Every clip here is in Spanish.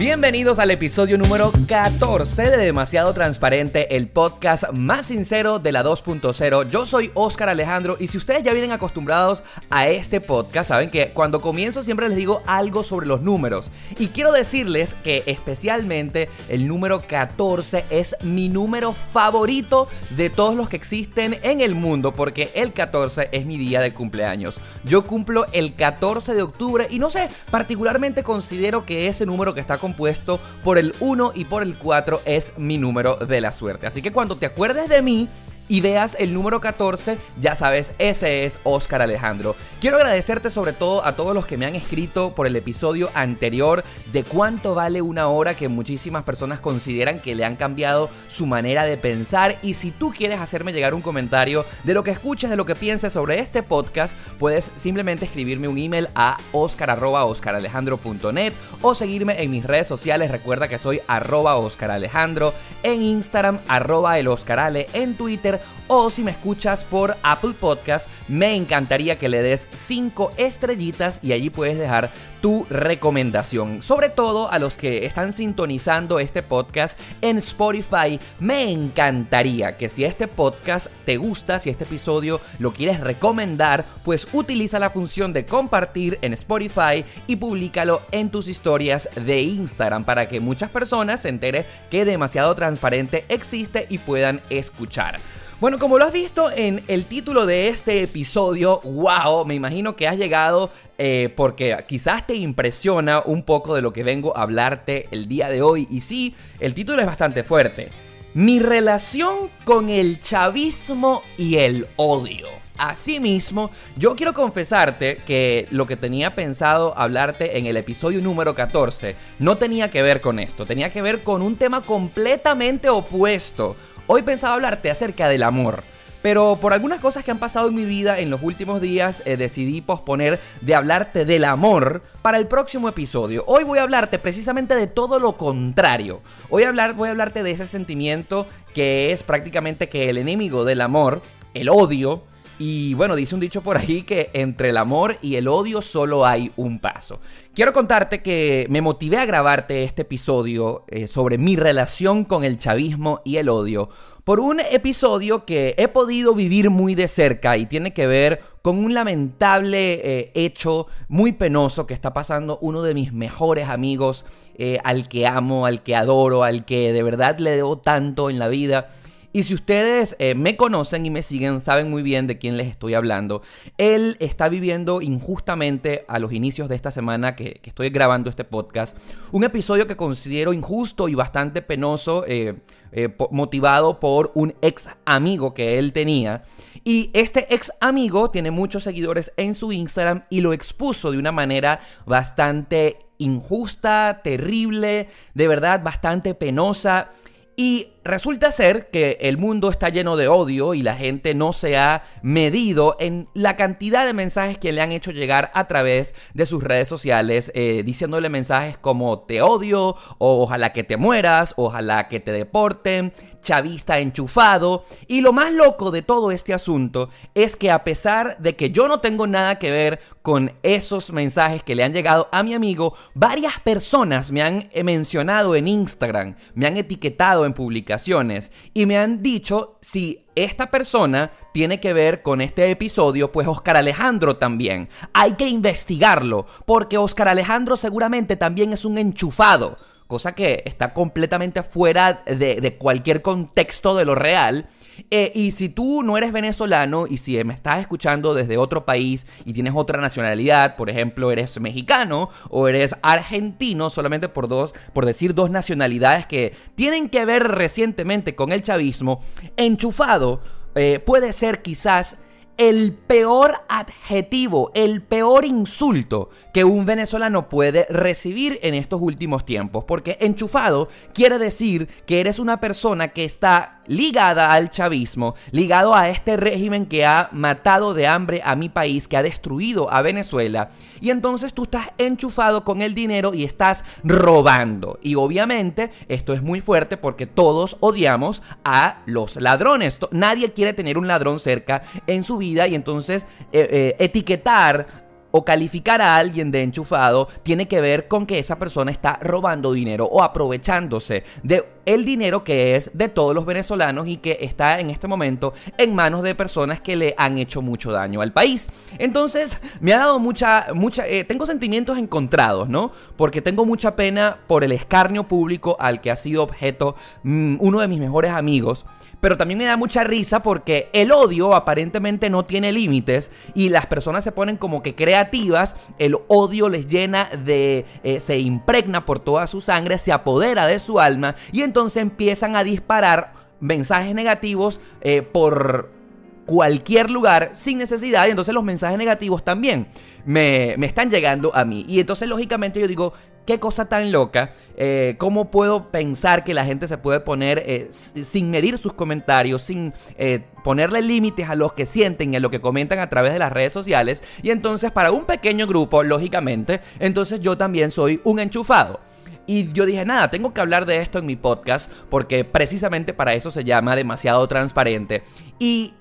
Bienvenidos al episodio número 14 de Demasiado Transparente, el podcast más sincero de la 2.0. Yo soy Oscar Alejandro y si ustedes ya vienen acostumbrados a este podcast, saben que cuando comienzo siempre les digo algo sobre los números. Y quiero decirles que especialmente el número 14 es mi número favorito de todos los que existen en el mundo porque el 14 es mi día de cumpleaños. Yo cumplo el 14 de octubre y no sé, particularmente considero que ese número que está con compuesto por el 1 y por el 4 es mi número de la suerte. Así que cuando te acuerdes de mí, y veas el número 14, ya sabes, ese es Oscar Alejandro. Quiero agradecerte sobre todo a todos los que me han escrito por el episodio anterior de cuánto vale una hora que muchísimas personas consideran que le han cambiado su manera de pensar y si tú quieres hacerme llegar un comentario de lo que escuches, de lo que pienses sobre este podcast, puedes simplemente escribirme un email a oscar.oscaralejandro.net o seguirme en mis redes sociales. Recuerda que soy arroba oscaralejandro en Instagram, arroba el Oscarale en Twitter o si me escuchas por Apple Podcast, me encantaría que le des 5 estrellitas y allí puedes dejar tu recomendación. Sobre todo a los que están sintonizando este podcast en Spotify, me encantaría que si este podcast te gusta, si este episodio lo quieres recomendar, pues utiliza la función de compartir en Spotify y públicalo en tus historias de Instagram para que muchas personas se enteren que demasiado transparente existe y puedan escuchar. Bueno, como lo has visto en el título de este episodio, wow, me imagino que has llegado eh, porque quizás te impresiona un poco de lo que vengo a hablarte el día de hoy. Y sí, el título es bastante fuerte. Mi relación con el chavismo y el odio. Asimismo, yo quiero confesarte que lo que tenía pensado hablarte en el episodio número 14 no tenía que ver con esto, tenía que ver con un tema completamente opuesto Hoy pensaba hablarte acerca del amor. Pero por algunas cosas que han pasado en mi vida en los últimos días eh, decidí posponer de hablarte del amor para el próximo episodio. Hoy voy a hablarte precisamente de todo lo contrario. Hoy hablar, voy a hablarte de ese sentimiento que es prácticamente que el enemigo del amor, el odio, y bueno, dice un dicho por ahí que entre el amor y el odio solo hay un paso. Quiero contarte que me motivé a grabarte este episodio eh, sobre mi relación con el chavismo y el odio por un episodio que he podido vivir muy de cerca y tiene que ver con un lamentable eh, hecho muy penoso que está pasando uno de mis mejores amigos, eh, al que amo, al que adoro, al que de verdad le debo tanto en la vida. Y si ustedes eh, me conocen y me siguen, saben muy bien de quién les estoy hablando. Él está viviendo injustamente a los inicios de esta semana que, estoy grabando este podcast. Un episodio que considero injusto y bastante penoso, eh, eh, motivado por un ex amigo que él tenía. Y este ex amigo tiene muchos seguidores en su Instagram y lo expuso de una manera bastante injusta, terrible, de verdad bastante penosa. Y resulta ser que el mundo está lleno de odio y la gente no se ha medido en la cantidad de mensajes que le han hecho llegar a través de sus redes sociales, eh, diciéndole mensajes como te odio, o ojalá que te mueras, ojalá que te deporten, chavista enchufado. Y lo más loco de todo este asunto es que a pesar de que yo no tengo nada que ver con esos mensajes que le han llegado a mi amigo, varias personas me han mencionado en Instagram, me han etiquetado en publicaciones y me han dicho si esta persona tiene que ver con este episodio, pues Oscar Alejandro también. Hay que investigarlo, porque Oscar Alejandro seguramente también es un enchufado cosa que está completamente fuera de, cualquier contexto de lo real. Eh, y si tú no eres venezolano y si me estás escuchando desde otro país y tienes otra nacionalidad, por ejemplo, eres mexicano o eres argentino, solamente por dos, por decir dos nacionalidades que tienen que ver recientemente con el chavismo, enchufado eh, puede ser quizás el peor adjetivo, el peor insulto que un venezolano puede recibir en estos últimos tiempos. Porque enchufado quiere decir que eres una persona que está ligada al chavismo, ligado a este régimen que ha matado de hambre a mi país, que ha destruido a Venezuela. Y entonces tú estás enchufado con el dinero y estás robando. Y obviamente esto es muy fuerte porque todos odiamos a los ladrones. Nadie quiere tener un ladrón cerca en su vida y entonces eh, eh, etiquetar o calificar a alguien de enchufado tiene que ver con que esa persona está robando dinero o aprovechándose de el dinero que es de todos los venezolanos y que está en este momento en manos de personas que le han hecho mucho daño al país. Entonces, me ha dado mucha, mucha, eh, tengo sentimientos encontrados, ¿no? Porque tengo mucha pena por el escarnio público al que ha sido objeto mm, uno de mis mejores amigos pero también me da mucha risa porque el odio aparentemente no tiene límites y las personas se ponen como que creativas, el odio les llena de, eh, se impregna por toda su sangre, se apodera de su alma y entonces empiezan a disparar mensajes negativos eh, por cualquier lugar sin necesidad y entonces los mensajes negativos también me, me, están llegando a mí. Y entonces lógicamente yo digo, qué cosa tan loca, eh, cómo puedo pensar que la gente se puede poner eh, sin medir sus comentarios, sin eh, ponerle límites a los que sienten y a lo que comentan a través de las redes sociales. Y entonces para un pequeño grupo, lógicamente, entonces yo también soy un enchufado. Y yo dije, nada, tengo que hablar de esto en mi podcast porque precisamente para eso se llama demasiado transparente. Y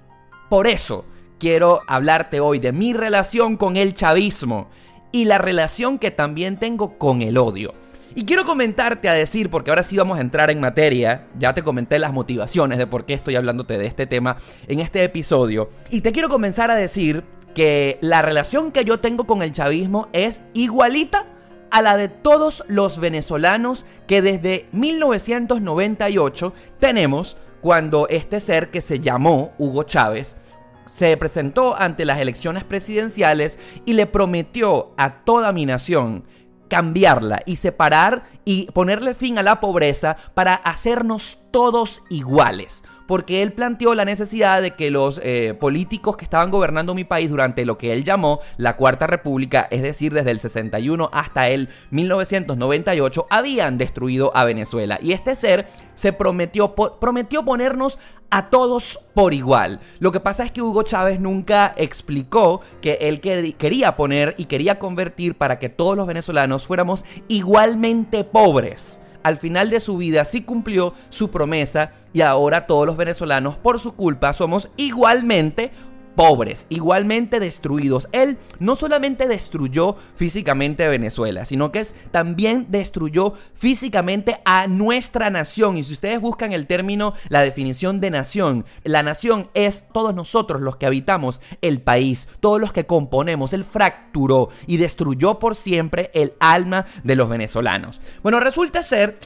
por eso quiero hablarte hoy de mi relación con el chavismo y la relación que también tengo con el odio. Y quiero comentarte a decir, porque ahora sí vamos a entrar en materia, ya te comenté las motivaciones de por qué estoy hablándote de este tema en este episodio, y te quiero comenzar a decir que la relación que yo tengo con el chavismo es igualita a la de todos los venezolanos que desde 1998 tenemos cuando este ser que se llamó Hugo Chávez se presentó ante las elecciones presidenciales y le prometió a toda mi nación cambiarla y separar y ponerle fin a la pobreza para hacernos todos iguales porque él planteó la necesidad de que los eh, políticos que estaban gobernando mi país durante lo que él llamó la Cuarta República, es decir, desde el 61 hasta el 1998, habían destruido a Venezuela. Y este ser se prometió, prometió ponernos a todos por igual. Lo que pasa es que Hugo Chávez nunca explicó que él quería poner y quería convertir para que todos los venezolanos fuéramos igualmente pobres al final de su vida sí cumplió su promesa y ahora todos los venezolanos por su culpa somos igualmente pobres, igualmente destruidos. Él no solamente destruyó físicamente Venezuela, sino que es, también destruyó físicamente a nuestra nación. Y si ustedes buscan el término, la definición de nación, la nación es todos nosotros los que habitamos el país, todos los que componemos. Él fracturó y destruyó por siempre el alma de los venezolanos. Bueno, resulta ser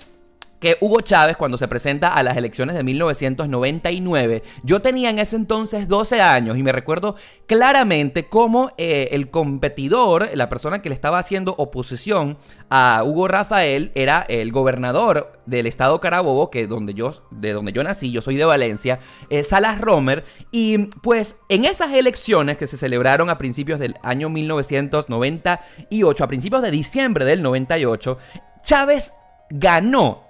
que Hugo Chávez cuando se presenta a las elecciones de 1999, yo tenía en ese entonces 12 años y me recuerdo claramente cómo eh, el competidor, la persona que le estaba haciendo oposición a Hugo Rafael, era el gobernador del estado Carabobo, que donde yo, de donde yo nací, yo soy de Valencia, eh, Salas Romer, y pues en esas elecciones que se celebraron a principios del año 1998, a principios de diciembre del 98, Chávez ganó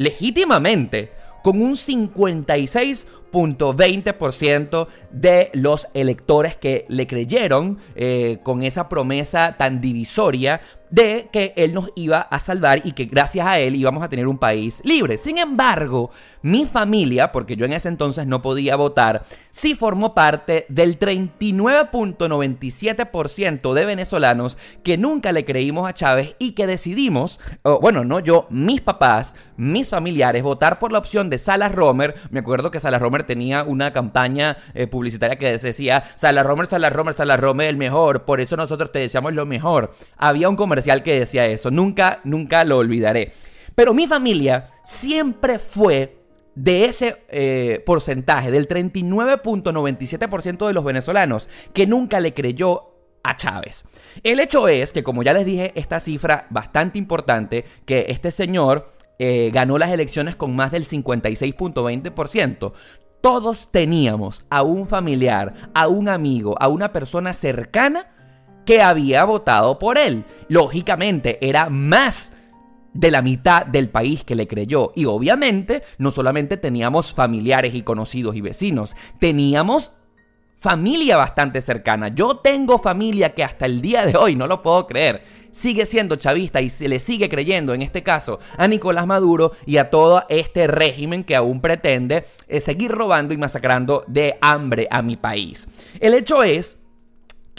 legítimamente con un 56.20% de los electores que le creyeron eh, con esa promesa tan divisoria de que él nos iba a salvar y que gracias a él íbamos a tener un país libre. Sin embargo, mi familia, porque yo en ese entonces no podía votar, sí formó parte del 39.97% de venezolanos que nunca le creímos a Chávez y que decidimos, bueno, no yo, mis papás, mis familiares, votar por la opción de Salas Romer. Me acuerdo que Salas Romer tenía una campaña eh, publicitaria que decía, Salas Romer, Salas Romer, Salas Romer, el mejor, por eso nosotros te deseamos lo mejor. Había un comercial que decía eso. Nunca, nunca lo olvidaré. Pero mi familia siempre fue de ese eh, porcentaje, del 39.97% de los venezolanos que nunca le creyó a Chávez. El hecho es que, como ya les dije, esta cifra bastante importante, que este señor eh, ganó las elecciones con más del 56.20%. Todos teníamos a un familiar, a un amigo, a una persona cercana que había votado por él. Lógicamente, era más de la mitad del país que le creyó. Y obviamente no solamente teníamos familiares y conocidos y vecinos, teníamos familia bastante cercana. Yo tengo familia que hasta el día de hoy, no lo puedo creer, sigue siendo chavista y se le sigue creyendo, en este caso, a Nicolás Maduro y a todo este régimen que aún pretende eh, seguir robando y masacrando de hambre a mi país. El hecho es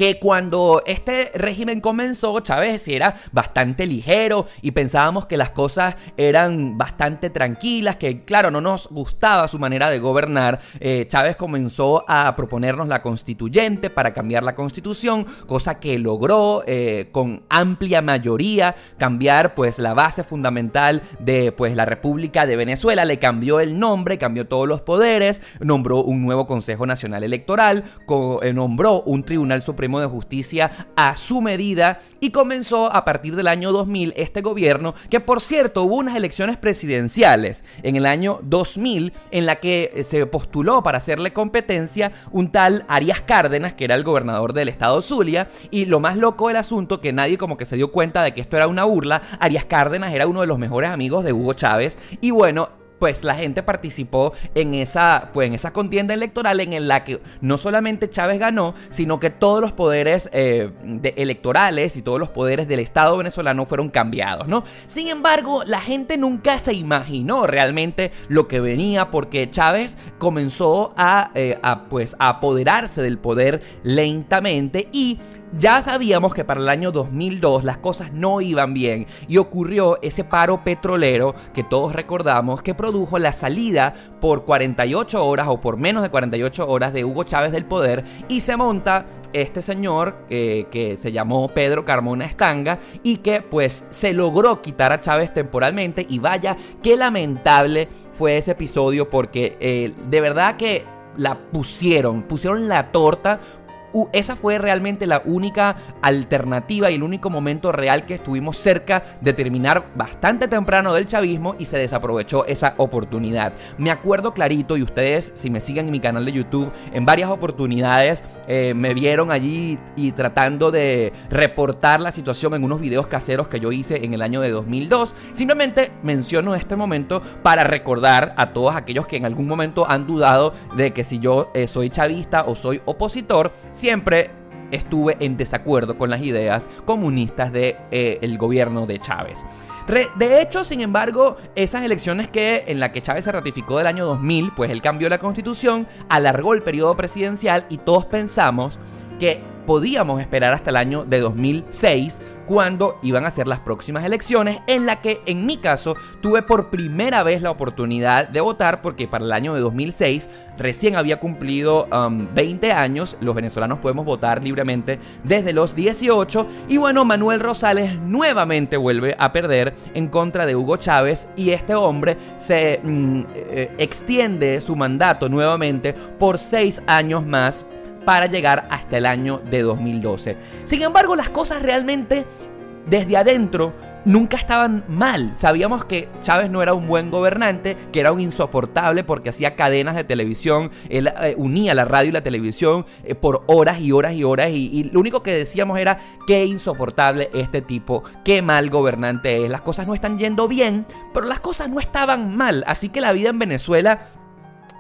que cuando este régimen comenzó, Chávez era bastante ligero y pensábamos que las cosas eran bastante tranquilas, que claro, no nos gustaba su manera de gobernar. Eh, Chávez comenzó a proponernos la constituyente para cambiar la constitución, cosa que logró eh, con amplia mayoría cambiar pues la base fundamental de pues la República de Venezuela, le cambió el nombre, cambió todos los poderes, nombró un nuevo Consejo Nacional Electoral, eh, nombró un Tribunal Supremo de Justicia a su medida y comenzó a partir del año 2000 este gobierno, que por cierto hubo unas elecciones presidenciales en el año 2000 en la que eh, se postuló para hacerle competencia un tal Arias Cárdenas, que era el gobernador del estado Zulia, y lo más loco del asunto, que nadie como que se dio cuenta de que esto era una burla, Arias Cárdenas era uno de los mejores amigos de Hugo Chávez, y bueno, pues la gente participó en esa, pues, en esa contienda electoral en la que no solamente Chávez ganó, sino que todos los poderes eh, electorales y todos los poderes del Estado venezolano fueron cambiados, ¿no? Sin embargo, la gente nunca se imaginó realmente lo que venía porque Chávez comenzó a, eh, pues, a apoderarse del poder lentamente y ya sabíamos que para el año 2002 las cosas no iban bien y ocurrió ese paro petrolero que todos recordamos que produjo la salida por 48 horas o por menos de 48 horas de Hugo Chávez del poder y se monta este señor eh, que se llamó Pedro Carmona Estanga y que pues se logró quitar a Chávez temporalmente y vaya qué lamentable fue ese episodio porque eh, de verdad que la pusieron, pusieron la torta esa fue realmente la única alternativa y el único momento real que estuvimos cerca de terminar bastante temprano del chavismo y se desaprovechó esa oportunidad. Me acuerdo clarito y ustedes si me siguen en mi canal de YouTube en varias oportunidades eh, me vieron allí y tratando de reportar la situación en unos videos caseros que yo hice en el año de 2002. Simplemente menciono este momento para recordar a todos aquellos que en algún momento han dudado de que si yo eh, soy chavista o soy opositor, siempre estuve en desacuerdo con las ideas comunistas del de, eh, gobierno de Chávez. de hecho, sin embargo, esas elecciones que en la que Chávez se ratificó del año 2000, pues él cambió la constitución, alargó el periodo presidencial y todos pensamos que podíamos esperar hasta el año de 2006 cuando iban a ser las próximas elecciones en la que en mi caso tuve por primera vez la oportunidad de votar porque para el año de 2006 recién había cumplido 20 um, años, los venezolanos podemos votar libremente desde los 18 y bueno, Manuel Rosales nuevamente vuelve a perder en contra de Hugo Chávez y este hombre se mm, eh, extiende su mandato nuevamente por 6 años más para llegar hasta el año de 2012. Sin embargo, las cosas realmente desde adentro nunca estaban mal. Sabíamos que Chávez no era un buen gobernante, que era un insoportable porque hacía cadenas de televisión, él eh, unía la radio y la televisión eh, por horas y horas y horas y, y, lo único que decíamos era qué insoportable este tipo, qué mal gobernante es. Las cosas no están yendo bien, pero las cosas no estaban mal. Así que la vida en Venezuela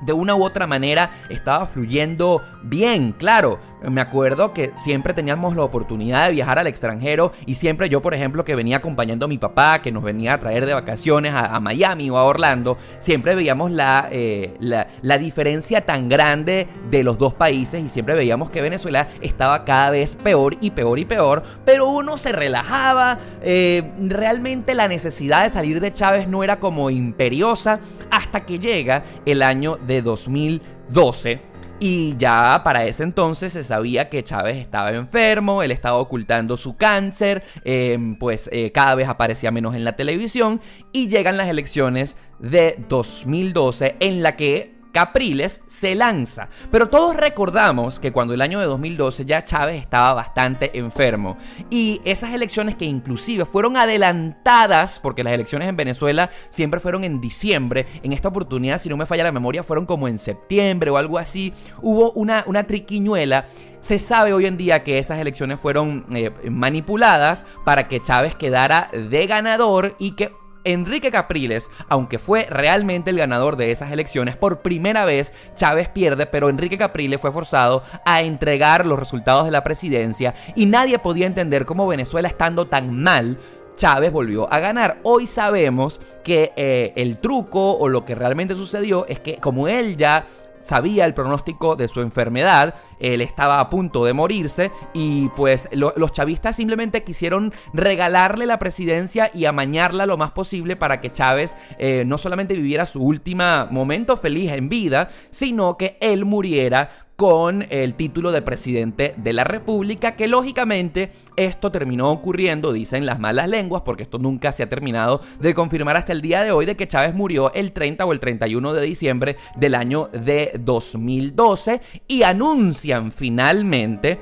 de una u otra manera estaba fluyendo bien, claro. Me acuerdo que siempre teníamos la oportunidad de viajar al extranjero y siempre yo, por ejemplo, que venía acompañando a mi papá, que nos venía a traer de vacaciones a, Miami o a Orlando, siempre veíamos la, eh, la, diferencia tan grande de los dos países y siempre veíamos que Venezuela estaba cada vez peor y peor y peor, pero uno se relajaba, eh, realmente la necesidad de salir de Chávez no era como imperiosa hasta que llega el año de 2012 Y ya para ese entonces se sabía que Chávez estaba enfermo, él estaba ocultando su cáncer, em, pues eh, cada vez aparecía menos en la televisión y llegan las elecciones de 2012 en la que Capriles se lanza. Pero todos recordamos que cuando el año de 2012 ya Chávez estaba bastante enfermo. Y esas elecciones que inclusive fueron adelantadas, porque las elecciones en Venezuela siempre fueron en diciembre, en esta oportunidad, si no me falla la memoria, fueron como en septiembre o algo así, hubo una, una triquiñuela se sabe hoy en día que esas elecciones fueron eh, manipuladas para que Chávez quedara de ganador y que Enrique Capriles, aunque fue realmente el ganador de esas elecciones, por primera vez Chávez pierde, pero Enrique Capriles fue forzado a entregar los resultados de la presidencia y nadie podía entender cómo Venezuela estando tan mal Chávez volvió a ganar. Hoy sabemos que eh, el truco o lo que realmente sucedió es que como él ya sabía el pronóstico de su enfermedad, él estaba a punto de morirse y pues los chavistas simplemente quisieron regalarle la presidencia y amañarla lo más posible para que Chávez eh, no solamente viviera su último momento feliz en vida, sino que él muriera con el título de presidente de la República, que lógicamente esto terminó ocurriendo, dicen las malas lenguas, porque esto nunca se ha terminado de confirmar hasta el día de hoy de que Chávez murió el 30 o el 31 de diciembre del año de 2012 y anuncian finalmente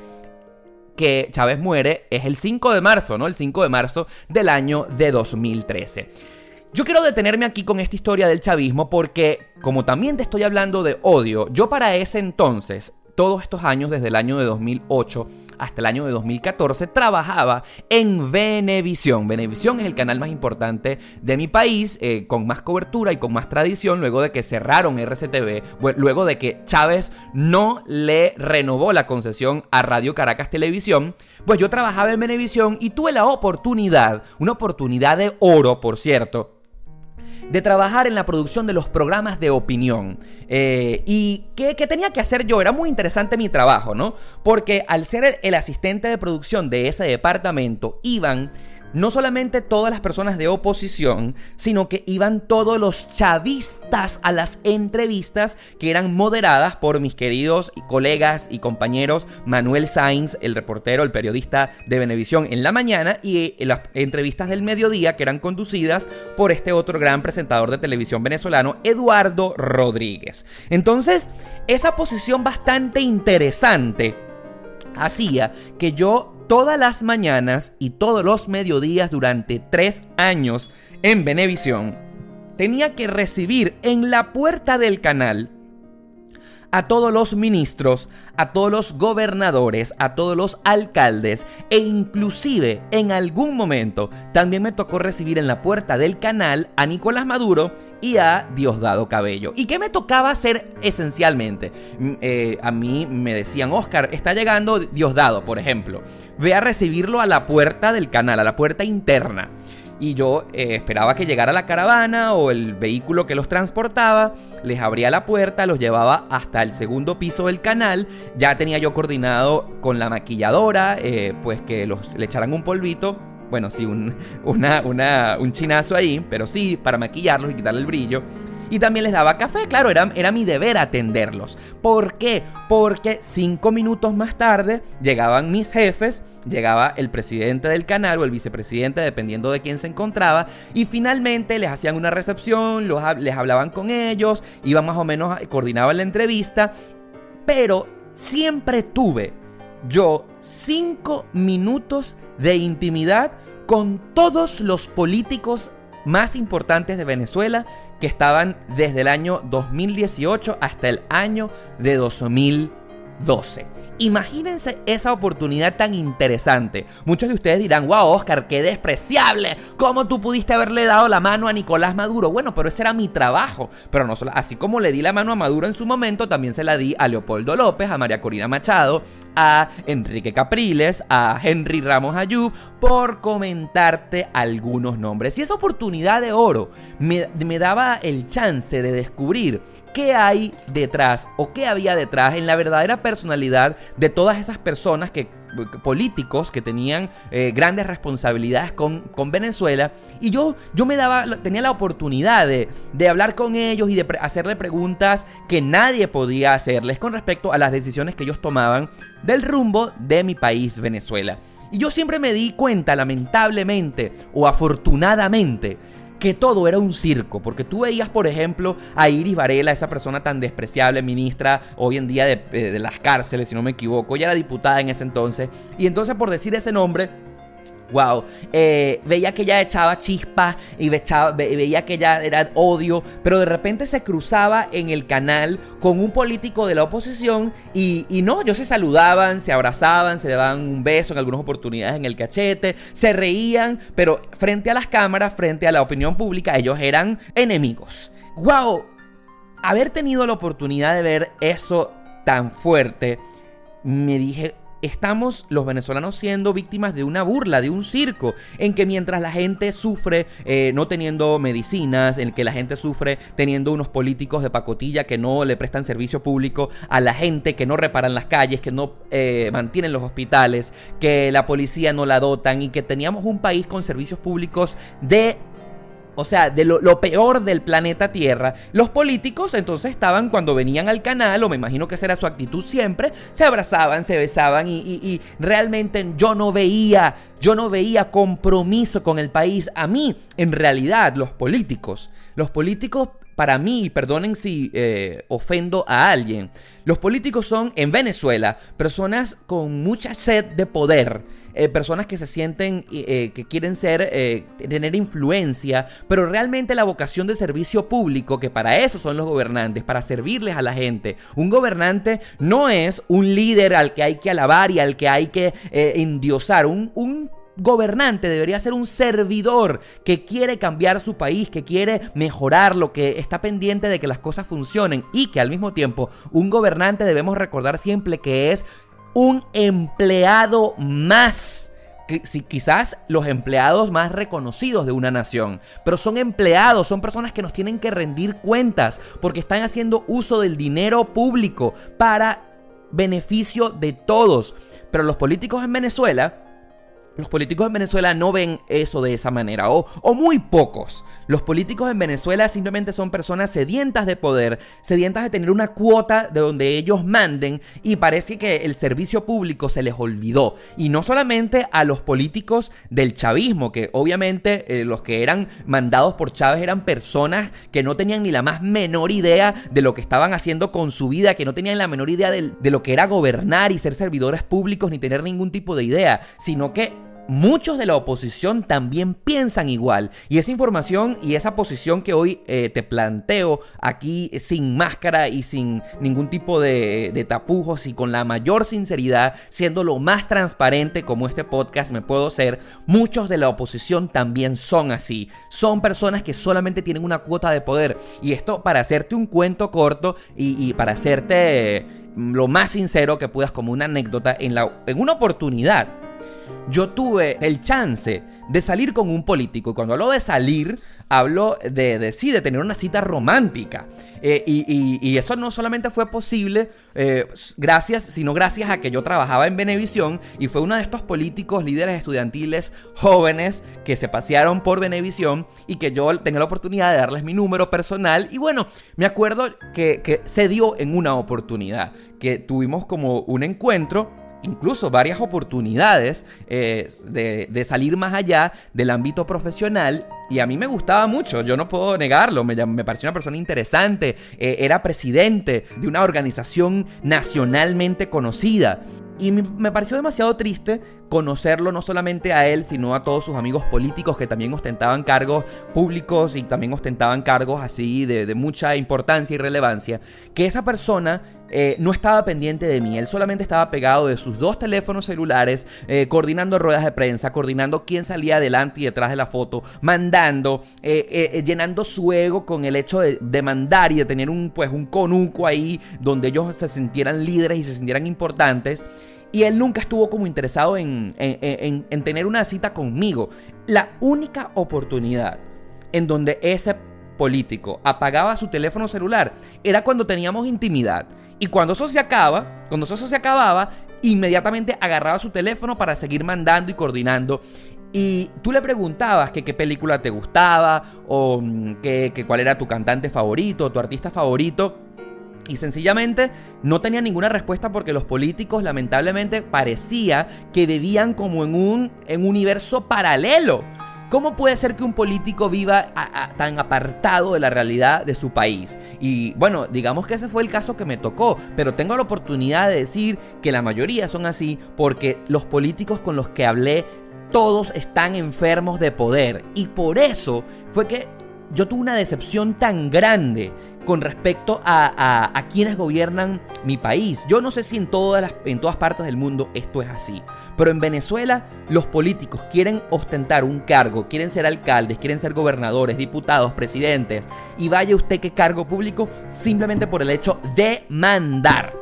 que Chávez muere es el 5 de marzo, ¿no? El 5 de marzo del año de 2013. Yo quiero detenerme aquí con esta historia del chavismo porque, como también te estoy hablando de odio, yo para ese entonces, todos estos años, desde el año de 2008 hasta el año de 2014, trabajaba en Venevisión. Venevisión es el canal más importante de mi país, eh, con más cobertura y con más tradición, luego de que cerraron RCTV, luego de que Chávez no le renovó la concesión a Radio Caracas Televisión. Pues yo trabajaba en Venevisión y tuve la oportunidad, una oportunidad de oro, por cierto, de trabajar en la producción de los programas de opinión. Eh, ¿Y qué, tenía que hacer yo? Era muy interesante mi trabajo, ¿no? Porque al ser el asistente de producción de ese departamento, iban no solamente todas las personas de oposición, sino que iban todos los chavistas a las entrevistas que eran moderadas por mis queridos colegas y compañeros Manuel Sainz, el reportero, el periodista de Venevisión en la mañana, y las entrevistas del mediodía que eran conducidas por este otro gran presentador de televisión venezolano, Eduardo Rodríguez. Entonces, esa posición bastante interesante hacía que yo todas las mañanas y todos los mediodías durante tres años en Venevisión, tenía que recibir en la puerta del canal a todos los ministros, a todos los gobernadores, a todos los alcaldes e inclusive en algún momento también me tocó recibir en la puerta del canal a Nicolás Maduro y a Diosdado Cabello. ¿Y qué me tocaba hacer esencialmente? Mm, eh, a mí me decían, Oscar, está llegando Diosdado, por ejemplo. Ve a recibirlo a la puerta del canal, a la puerta interna y yo eh, esperaba que llegara la caravana o el vehículo que los transportaba, les abría la puerta, los llevaba hasta el segundo piso del canal, ya tenía yo coordinado con la maquilladora, eh, pues que los, le echaran un polvito, bueno, sí, un, una, un chinazo ahí, pero sí, para maquillarlos y quitarle el brillo y también les daba café. Claro, era, era mi deber atenderlos. ¿Por qué? Porque cinco minutos más tarde llegaban mis jefes, llegaba el presidente del canal o el vicepresidente, dependiendo de quién se encontraba, y finalmente les hacían una recepción, los, les hablaban con ellos, iban más o menos, coordinaban la entrevista, pero siempre tuve yo cinco minutos de intimidad con todos los políticos más importantes de Venezuela que estaban desde el año 2018 hasta el año de 2012. Imagínense esa oportunidad tan interesante. Muchos de ustedes dirán, wow, Oscar, qué despreciable. ¿Cómo tú pudiste haberle dado la mano a Nicolás Maduro? Bueno, pero ese era mi trabajo. Pero no solo, así como le di la mano a Maduro en su momento, también se la di a Leopoldo López, a María Corina Machado, a Enrique Capriles, a Henry Ramos Ayub, por comentarte algunos nombres. Y esa oportunidad de oro me, me daba el chance de descubrir qué hay detrás o qué había detrás en la verdadera personalidad de todas esas personas que políticos que tenían eh, grandes responsabilidades con, con, Venezuela y yo, yo me daba, tenía la oportunidad de, de hablar con ellos y de hacerle preguntas que nadie podía hacerles con respecto a las decisiones que ellos tomaban del rumbo de mi país, Venezuela. Y yo siempre me di cuenta, lamentablemente o afortunadamente, que todo era un circo, porque tú veías, por ejemplo, a Iris Varela, esa persona tan despreciable, ministra hoy en día de, eh, las cárceles, si no me equivoco, ella era diputada en ese entonces, y entonces por decir ese nombre, Wow, eh, veía que ella echaba chispas y veía que ella era odio, pero de repente se cruzaba en el canal con un político de la oposición y, no, ellos se saludaban, se abrazaban, se daban un beso en algunas oportunidades en el cachete, se reían, pero frente a las cámaras, frente a la opinión pública, ellos eran enemigos. Wow, haber tenido la oportunidad de ver eso tan fuerte, me dije, estamos los venezolanos siendo víctimas de una burla, de un circo, en que mientras la gente sufre eh, no teniendo medicinas, en que la gente sufre teniendo unos políticos de pacotilla que no le prestan servicio público a la gente, que no reparan las calles, que no eh, mantienen los hospitales, que la policía no la dotan y que teníamos un país con servicios públicos de o sea, de lo, peor del planeta Tierra, los políticos entonces estaban cuando venían al canal, o me imagino que esa era su actitud siempre, se abrazaban, se besaban y, y realmente yo no veía, yo no veía compromiso con el país. A mí, en realidad, los políticos, los políticos para mí, perdonen si eh, ofendo a alguien, los políticos son en Venezuela personas con mucha sed de poder, eh, personas que se sienten, eh, que quieren ser, tener influencia, pero realmente la vocación de servicio público, que para eso son los gobernantes, para servirles a la gente. Un gobernante no es un líder al que hay que alabar y al que hay que endiosar, un, un gobernante debería ser un servidor que quiere cambiar su país, que quiere mejorarlo, que está pendiente de que las cosas funcionen y que al mismo tiempo un gobernante debemos recordar siempre que es un empleado más quizás los empleados más reconocidos de una nación, pero son empleados, son personas que nos tienen que rendir cuentas porque están haciendo uso del dinero público para beneficio de todos. Pero los políticos en Venezuela los políticos en Venezuela no ven eso de esa manera, o, o, muy pocos. Los políticos en Venezuela simplemente son personas sedientas de poder, sedientas de tener una cuota de donde ellos manden, y parece que el servicio público se les olvidó. Y no solamente a los políticos del chavismo, que obviamente eh, los que eran mandados por Chávez eran personas que no tenían ni la más menor idea de lo que estaban haciendo con su vida, que no tenían la menor idea de, de lo que era gobernar y ser servidores públicos, ni tener ningún tipo de idea, sino que muchos de la oposición también piensan igual. Y esa información y esa posición que hoy eh, te planteo aquí sin máscara y sin ningún tipo de, tapujos y con la mayor sinceridad, siendo lo más transparente como este podcast me puedo ser, muchos de la oposición también son así. Son personas que solamente tienen una cuota de poder. Y esto para hacerte un cuento corto y, para hacerte lo más sincero que puedas como una anécdota en una oportunidad yo tuve el chance de salir con un político. Y cuando hablo de salir, hablo de, de de tener una cita romántica. Eh, y, eso no solamente fue posible eh, gracias, sino gracias a que yo trabajaba en Venevisión y fue uno de estos políticos, líderes estudiantiles jóvenes que se pasearon por Venevisión y que yo tenía la oportunidad de darles mi número personal. Y bueno, me acuerdo que se dio en una oportunidad, que tuvimos como un encuentro incluso varias oportunidades eh, de, salir más allá del ámbito profesional y a mí me gustaba mucho, yo no puedo negarlo, me, pareció una persona interesante, eh, era presidente de una organización nacionalmente conocida. Y me pareció demasiado triste conocerlo no solamente a él, sino a todos sus amigos políticos que también ostentaban cargos públicos y también ostentaban cargos así de, mucha importancia y relevancia, que esa persona eh, no estaba pendiente de mí, él solamente estaba pegado de sus dos teléfonos celulares, eh, coordinando ruedas de prensa, coordinando quién salía adelante y detrás de la foto, mandando, eh, llenando su ego con el hecho de, mandar y de tener un, pues, un conuco ahí donde ellos se sintieran líderes y se sintieran importantes. Y él nunca estuvo como interesado en, tener una cita conmigo. La única oportunidad en donde ese político apagaba su teléfono celular era cuando teníamos intimidad. Y cuando eso se acaba, cuando eso se acababa, inmediatamente agarraba su teléfono para seguir mandando y coordinando. Y tú le preguntabas que qué película te gustaba o mm, que, cuál era tu cantante favorito, tu artista favorito. Y sencillamente no tenía ninguna respuesta porque los políticos lamentablemente parecía que vivían como en un, en un universo paralelo. ¿Cómo puede ser que un político viva tan apartado de la realidad de su país? Y bueno, digamos que ese fue el caso que me tocó, pero tengo la oportunidad de decir que la mayoría son así porque los políticos con los que hablé todos están enfermos de poder. Y por eso fue que yo tuve una decepción tan grande con respecto a, quienes gobiernan mi país. Yo no sé si en todas, las, en todas partes del mundo esto es así, pero en Venezuela los políticos quieren ostentar un cargo, quieren ser alcaldes, quieren ser gobernadores, diputados, presidentes, y vaya usted que cargo público simplemente por el hecho de mandar.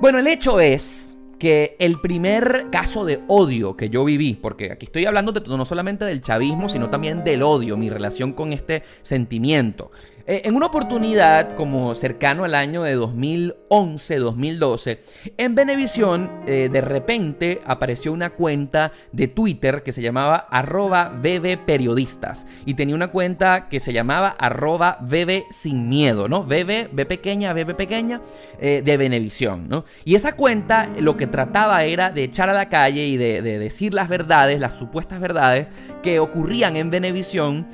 Bueno, el hecho es que el primer caso de odio que yo viví, porque aquí estoy hablando de, no solamente del chavismo, sino también del odio, mi relación con este sentimiento. Eh, en una oportunidad, como cercano al año de 2011-2012, en Venevisión eh, de repente apareció una cuenta de Twitter que se llamaba arroba Periodistas y tenía una cuenta que se llamaba arroba bebe sin miedo, ¿no? Bebe, B pequeña, bebe pequeña, eh, de Venevisión, ¿no? Y esa cuenta lo que trataba era de echar a la calle y de, decir las verdades, las supuestas verdades que ocurrían en Venevisión,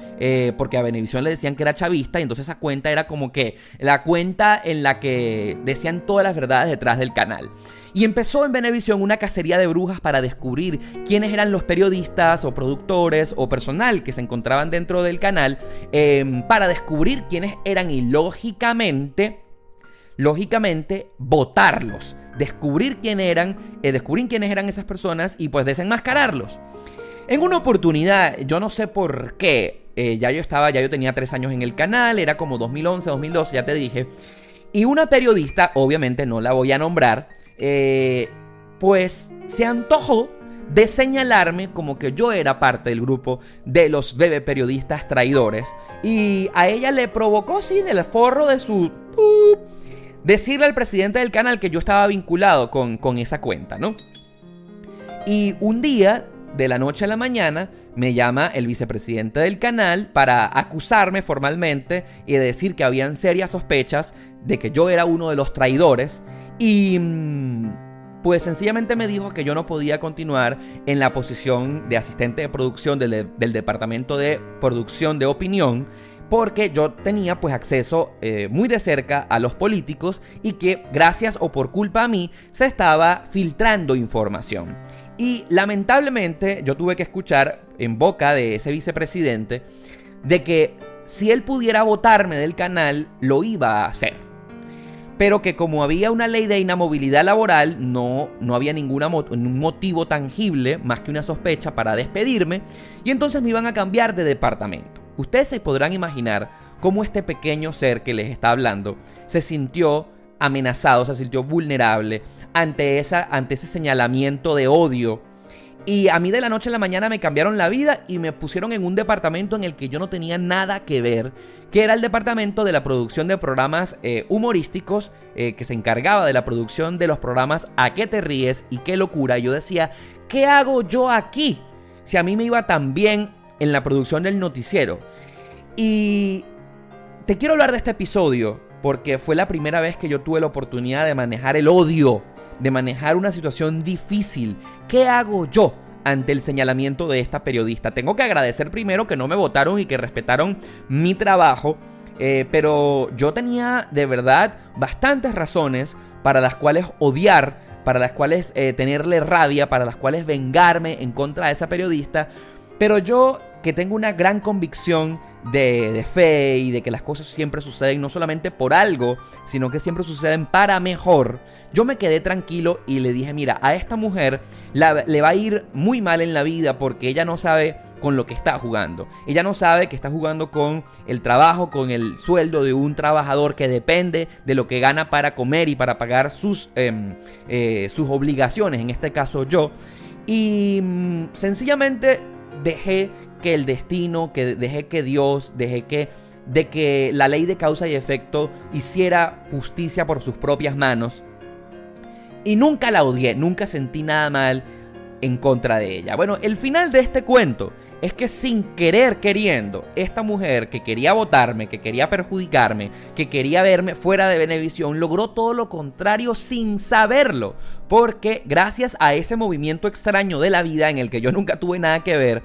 porque a Venevisión le decían que era chavista y entonces esa cuenta era como que la cuenta en la que decían todas las verdades detrás del canal. Y empezó en Venevisión una cacería de brujas para descubrir quiénes eran los periodistas o productores o personal que se encontraban dentro del canal em, para descubrir quiénes eran y lógicamente, lógicamente, votarlos, descubrir quién eran, eh, descubrir quiénes eran esas personas y pues desenmascararlos. En una oportunidad, yo no sé por qué, eh, ya yo estaba, ya yo tenía tres años en el canal, era como 2011, 2012, ya te dije. Y una periodista, obviamente no la voy a nombrar, eh, pues se antojó de señalarme como que yo era parte del grupo de los bebé periodistas traidores. Y a ella le provocó, sí, del forro de su... decirle al presidente del canal que yo estaba vinculado con, con esa cuenta, ¿no? Y un día, de la noche a la mañana, me llama el vicepresidente del canal para acusarme formalmente y decir que habían serias sospechas de que yo era uno de los traidores y mm, pues sencillamente me dijo que yo no podía continuar en la posición de asistente de producción del, departamento de producción de opinión porque yo tenía pues acceso eh, muy de cerca a los políticos y que gracias o por culpa a mí se estaba filtrando información. Y lamentablemente yo tuve que escuchar en boca de ese vicepresidente de que si él pudiera votarme del canal, lo iba a hacer. Pero que como había una ley de inamovilidad laboral, no, no había ningún motivo tangible más que una sospecha para despedirme y entonces me iban a cambiar de departamento. Ustedes se podrán imaginar cómo este pequeño ser que les está hablando se sintió amenazado, se sintió vulnerable ante, esa, ante ese señalamiento de odio. Y a mí de la noche a la mañana me cambiaron la vida y me pusieron en un departamento en el que yo no tenía nada que ver, que era el departamento de la producción de programas eh, humorísticos, eh, que se encargaba de la producción de los programas A qué te ríes y qué locura. Yo decía, ¿qué hago yo aquí? Si a mí me iba tan bien en la producción del noticiero. Y te quiero hablar de este episodio porque fue la primera vez que yo tuve la oportunidad de manejar el odio, de manejar una situación difícil. ¿Qué hago yo? ante el señalamiento de esta periodista. Tengo que agradecer primero que no me votaron y que respetaron mi trabajo, eh, pero yo tenía de verdad bastantes razones para las cuales odiar, para las cuales eh, tenerle rabia, para las cuales vengarme en contra de esa periodista, pero yo que tengo una gran convicción de, fe y de que las cosas siempre suceden no solamente por algo, sino que siempre suceden para mejor, yo me quedé tranquilo y le dije, mira, a esta mujer le va a ir muy mal en la vida porque ella no sabe con lo que está jugando. Ella no sabe que está jugando con el trabajo, con el sueldo de un trabajador que depende de lo que gana para comer y para pagar sus, em, eh, sus obligaciones, en este caso yo. Y mm, sencillamente dejé que el destino, que dejé que Dios, dejé que de que la ley de causa y efecto hiciera justicia por sus propias manos. y nunca la odié, nunca sentí nada mal en contra de ella. Bueno, el final de este cuento es que sin querer queriendo, esta mujer que quería votarme, que quería perjudicarme, que quería verme fuera de Benevisión, logró todo lo contrario sin saberlo. Porque gracias a ese movimiento extraño de la vida en el que yo nunca tuve nada que ver,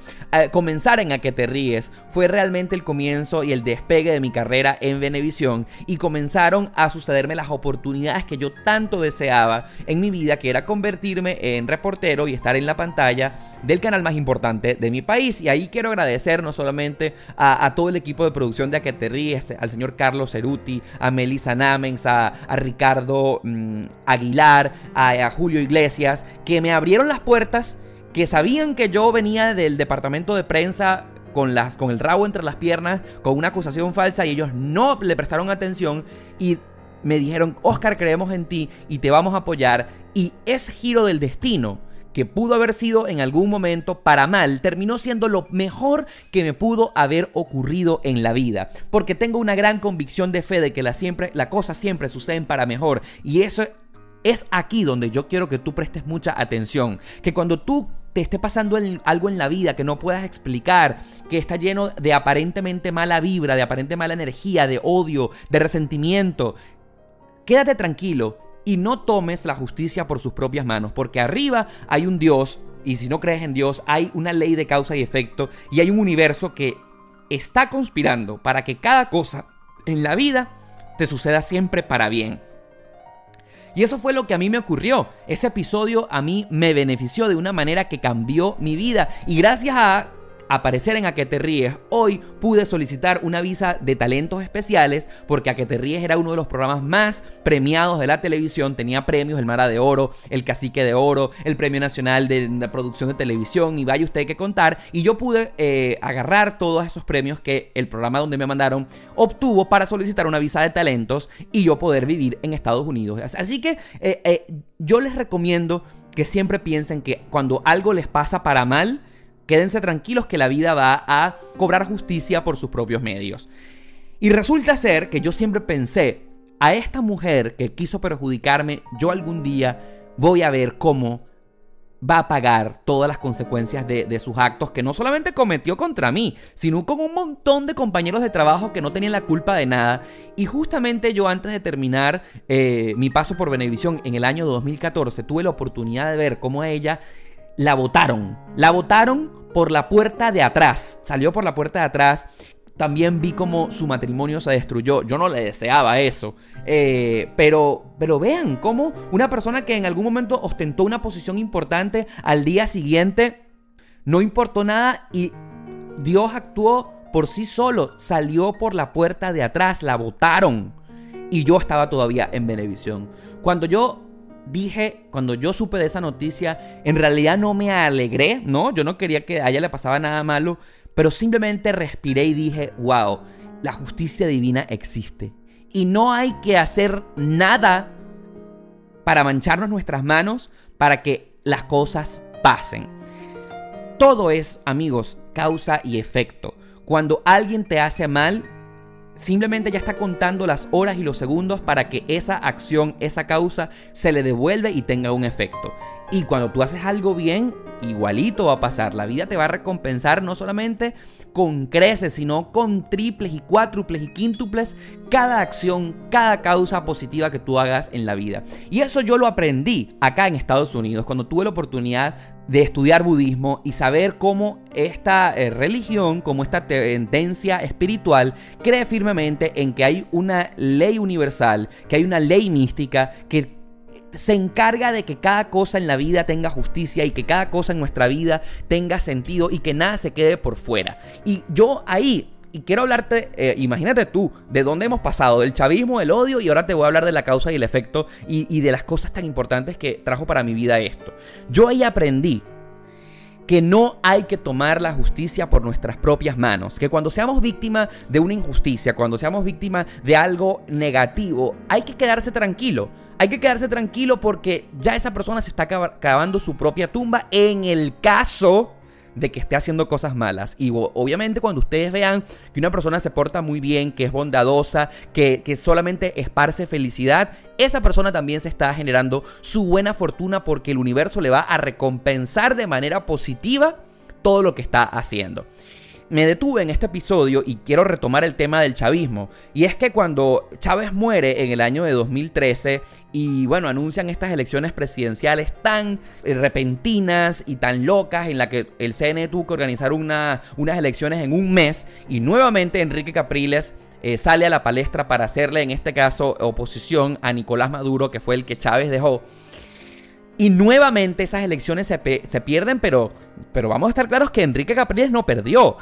comenzar en A que te ríes fue realmente el comienzo y el despegue de mi carrera en Benevisión y comenzaron a sucederme las oportunidades que yo tanto deseaba en mi vida, que era convertirme en reportero y estar en la pantalla del canal más importante de mi país. Y ahí quiero agradecer no solamente a, todo el equipo de producción de A al señor Carlos Ceruti, a Melissa Namens, a, Ricardo mm, Aguilar, a, Julio Iglesias, que me abrieron las puertas, que sabían que yo venía del departamento de prensa con, las, con el rabo entre las piernas, con una acusación falsa y ellos no le prestaron atención y me dijeron, Oscar, creemos en ti y te vamos a apoyar. Y es giro del destino que pudo haber sido en algún momento para mal, terminó siendo lo mejor que me pudo haber ocurrido en la vida. Porque tengo una gran convicción de fe de que la, siempre, la cosa siempre suceden para mejor. Y eso es aquí donde yo quiero que tú prestes mucha atención. Que cuando tú te esté pasando algo en la vida que no puedas explicar, que está lleno de aparentemente mala vibra, de aparente mala energía, de odio, de resentimiento, quédate tranquilo y no tomes la justicia por sus propias manos, porque arriba hay un Dios, y si no crees en Dios, hay una ley de causa y efecto, y hay un universo que está conspirando para que cada cosa en la vida te suceda siempre para bien. Y eso fue lo que a mí me ocurrió. Ese episodio a mí me benefició de una manera que cambió mi vida. Y gracias a aparecer en A que te hoy pude solicitar una visa de talentos especiales porque A que te era uno de los programas más premiados de la televisión, tenía premios, el Mara de Oro, el Cacique de Oro, el Premio Nacional de, Producción de Televisión y vaya usted que contar y yo pude eh, agarrar todos esos premios que el programa donde me mandaron obtuvo para solicitar una visa de talentos y yo poder vivir en Estados Unidos. Así que eh, eh, yo les recomiendo que siempre piensen que cuando algo les pasa para mal, Quédense tranquilos que la vida va a cobrar justicia por sus propios medios. Y resulta ser que yo siempre pensé, a esta mujer que quiso perjudicarme, yo algún día voy a ver cómo va a pagar todas las consecuencias de, sus actos que no solamente cometió contra mí, sino con un montón de compañeros de trabajo que no tenían la culpa de nada. Y justamente yo antes de terminar eh, mi paso por Benevisión en el año 2014, tuve la oportunidad de ver cómo ella la votaron. La votaron por la puerta de atrás. Salió por la puerta de atrás. También vi cómo su matrimonio se destruyó. Yo no le deseaba eso. Eh, pero, pero vean cómo una persona que en algún momento ostentó una posición importante al día siguiente no importó nada y Dios actuó por sí solo. Salió por la puerta de atrás. La votaron. Y yo estaba todavía en Benevisión. Cuando yo dije, cuando yo supe de esa noticia, en realidad no me alegré, ¿no? Yo no quería que a ella le pasaba nada malo, pero simplemente respiré y dije, wow, la justicia divina existe. Y no hay que hacer nada para mancharnos nuestras manos para que las cosas pasen. Todo es, amigos, causa y efecto. Cuando alguien te hace mal, Simplemente ya está contando las horas y los segundos para que esa acción, esa causa, se le devuelva y tenga un efecto. Y cuando tú haces algo bien, igualito va a pasar. La vida te va a recompensar no solamente con creces, sino con triples y cuádruples y quíntuples cada acción, cada causa positiva que tú hagas en la vida. Y eso yo lo aprendí acá en Estados Unidos, cuando tuve la oportunidad de estudiar budismo y saber cómo esta eh, religión, como esta tendencia espiritual, cree firmemente en que hay una ley universal, que hay una ley mística que se encarga de que cada cosa en la vida tenga justicia y que cada cosa en nuestra vida tenga sentido y que nada se quede por fuera. Y yo ahí y quiero hablarte, eh, imagínate tú, de dónde hemos pasado, del chavismo, del odio, y ahora te voy a hablar de la causa y el efecto y, y, de las cosas tan importantes que trajo para mi vida esto. Yo ahí aprendí que no hay que tomar la justicia por nuestras propias manos, que cuando seamos víctimas de una injusticia, cuando seamos víctimas de algo negativo, hay que quedarse tranquilo. Hay que quedarse tranquilo porque ya esa persona se está cavando su propia tumba en el caso de que esté haciendo cosas malas. Y obviamente cuando ustedes vean que una persona se porta muy bien, que es bondadosa, que, que solamente esparce felicidad, esa persona también se está generando su buena fortuna porque el universo le va a recompensar de manera positiva todo lo que está haciendo me detuve en este episodio y quiero retomar el tema del chavismo. Y es que cuando Chávez muere en el año de 2013 y bueno, anuncian estas elecciones presidenciales tan eh, repentinas y tan locas en la que el CNE tuvo que organizar una, unas elecciones en un mes y nuevamente Enrique Capriles eh, sale a la palestra para hacerle en este caso oposición a Nicolás Maduro, que fue el que Chávez dejó. Y nuevamente esas elecciones se, pierden, pero, pero vamos a estar claros que Enrique Capriles no perdió.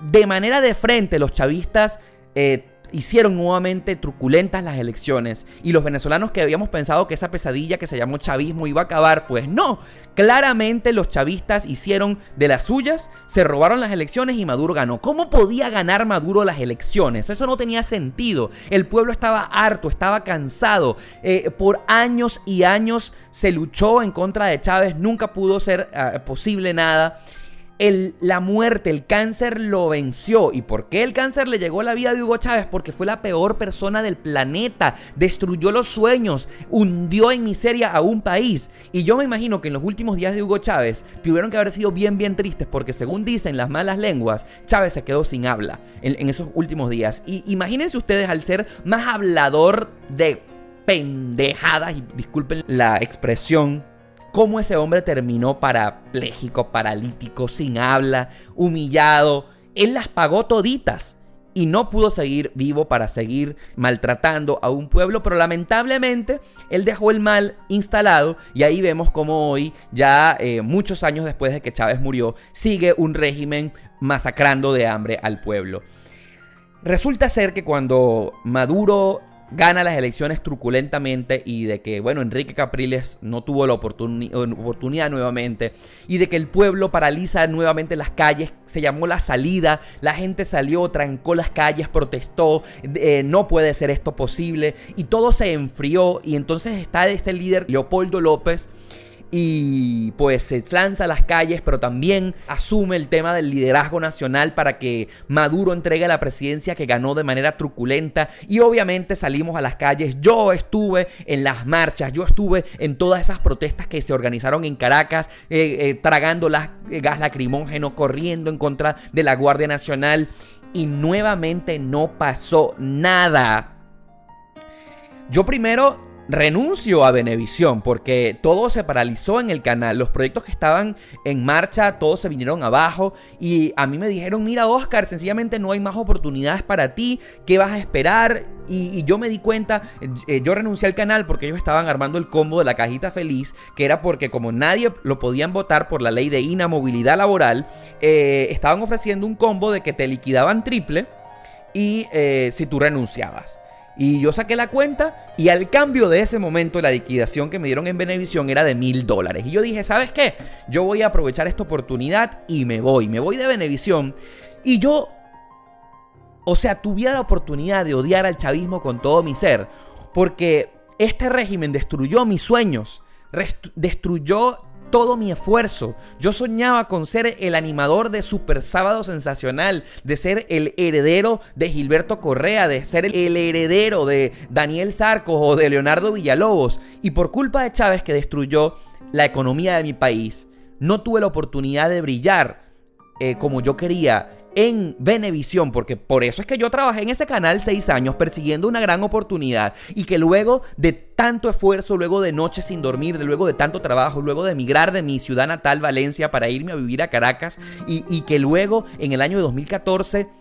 De manera de frente, los chavistas eh, hicieron nuevamente truculentas las elecciones y los venezolanos que habíamos pensado que esa pesadilla que se llamó chavismo iba a acabar, pues no, claramente los chavistas hicieron de las suyas, se robaron las elecciones y Maduro ganó. ¿Cómo podía ganar Maduro las elecciones? Eso no tenía sentido. El pueblo estaba harto, estaba cansado. Eh, por años y años se luchó en contra de Chávez, nunca pudo ser ah, posible nada la muerte, el cáncer lo venció. ¿Y por qué el cáncer le llegó a la vida de Hugo Chávez? Porque fue la peor persona del planeta, destruyó los sueños, hundió en miseria a un país. Y yo me imagino que en los últimos días de Hugo Chávez tuvieron que haber sido bien, bien tristes porque según dicen las malas lenguas, Chávez se quedó sin habla en, esos últimos días. Y imagínense ustedes al ser más hablador de pendejadas, y disculpen la expresión, cómo ese hombre terminó parapléjico, paralítico, sin habla, humillado. Él las pagó toditas y no pudo seguir vivo para seguir maltratando a un pueblo, pero lamentablemente él dejó el mal instalado y ahí vemos como hoy, ya eh, muchos años después de que Chávez murió, sigue un régimen masacrando de hambre al pueblo. Resulta ser que cuando Maduro gana las elecciones truculentamente y de que, bueno, Enrique Capriles no tuvo la oportunidad nuevamente y de que el pueblo paraliza nuevamente las calles, se llamó la salida, la gente salió, trancó las calles, protestó, eh, no puede ser esto posible y todo se enfrió y entonces está este líder Leopoldo López y pues se lanza a las calles, pero también asume el tema del liderazgo nacional para que Maduro entregue la presidencia que ganó de manera truculenta y obviamente salimos a las calles. Yo estuve en las marchas, yo estuve en todas esas protestas que se organizaron en Caracas, eh, eh, tragando eh, gas lacrimógeno, corriendo en contra de la Guardia Nacional y nuevamente no pasó nada. Yo primero renuncio a Venevisión porque todo se paralizó en el canal. Los proyectos que estaban en marcha, todos se vinieron abajo. Y a mí me dijeron, mira Oscar, sencillamente no hay más oportunidades para ti. ¿Qué vas a esperar? Y, yo me di cuenta, eh, yo renuncié al canal porque ellos estaban armando el combo de la cajita feliz, que era porque como nadie lo podían votar por la ley de inamovilidad laboral, eh, estaban ofreciendo un combo de que te liquidaban triple y eh, si tú renunciabas. Y yo saqué la cuenta y al cambio de ese momento la liquidación que me dieron en Benevisión era de mil dólares. Y yo dije, ¿sabes qué? Yo voy a aprovechar esta oportunidad y me voy. Me voy de Benevisión. Y yo, o sea, tuviera la oportunidad de odiar al chavismo con todo mi ser. Porque este régimen destruyó mis sueños. Destruyó todo mi esfuerzo. Yo soñaba con ser el animador de Super Sábado Sensacional, de ser el heredero de Gilberto Correa, de ser el heredero de Daniel Sarcos o de Leonardo Villalobos. Y por culpa de Chávez que destruyó la economía de mi país, no tuve la oportunidad de brillar eh, como yo quería en Venevisión, porque por eso es que yo trabajé en ese canal seis años persiguiendo una gran oportunidad y que luego de tanto esfuerzo, luego de noches sin dormir, luego de tanto trabajo, luego de emigrar de mi ciudad natal, Valencia, para irme a vivir a Caracas y, y que luego en el año de 2014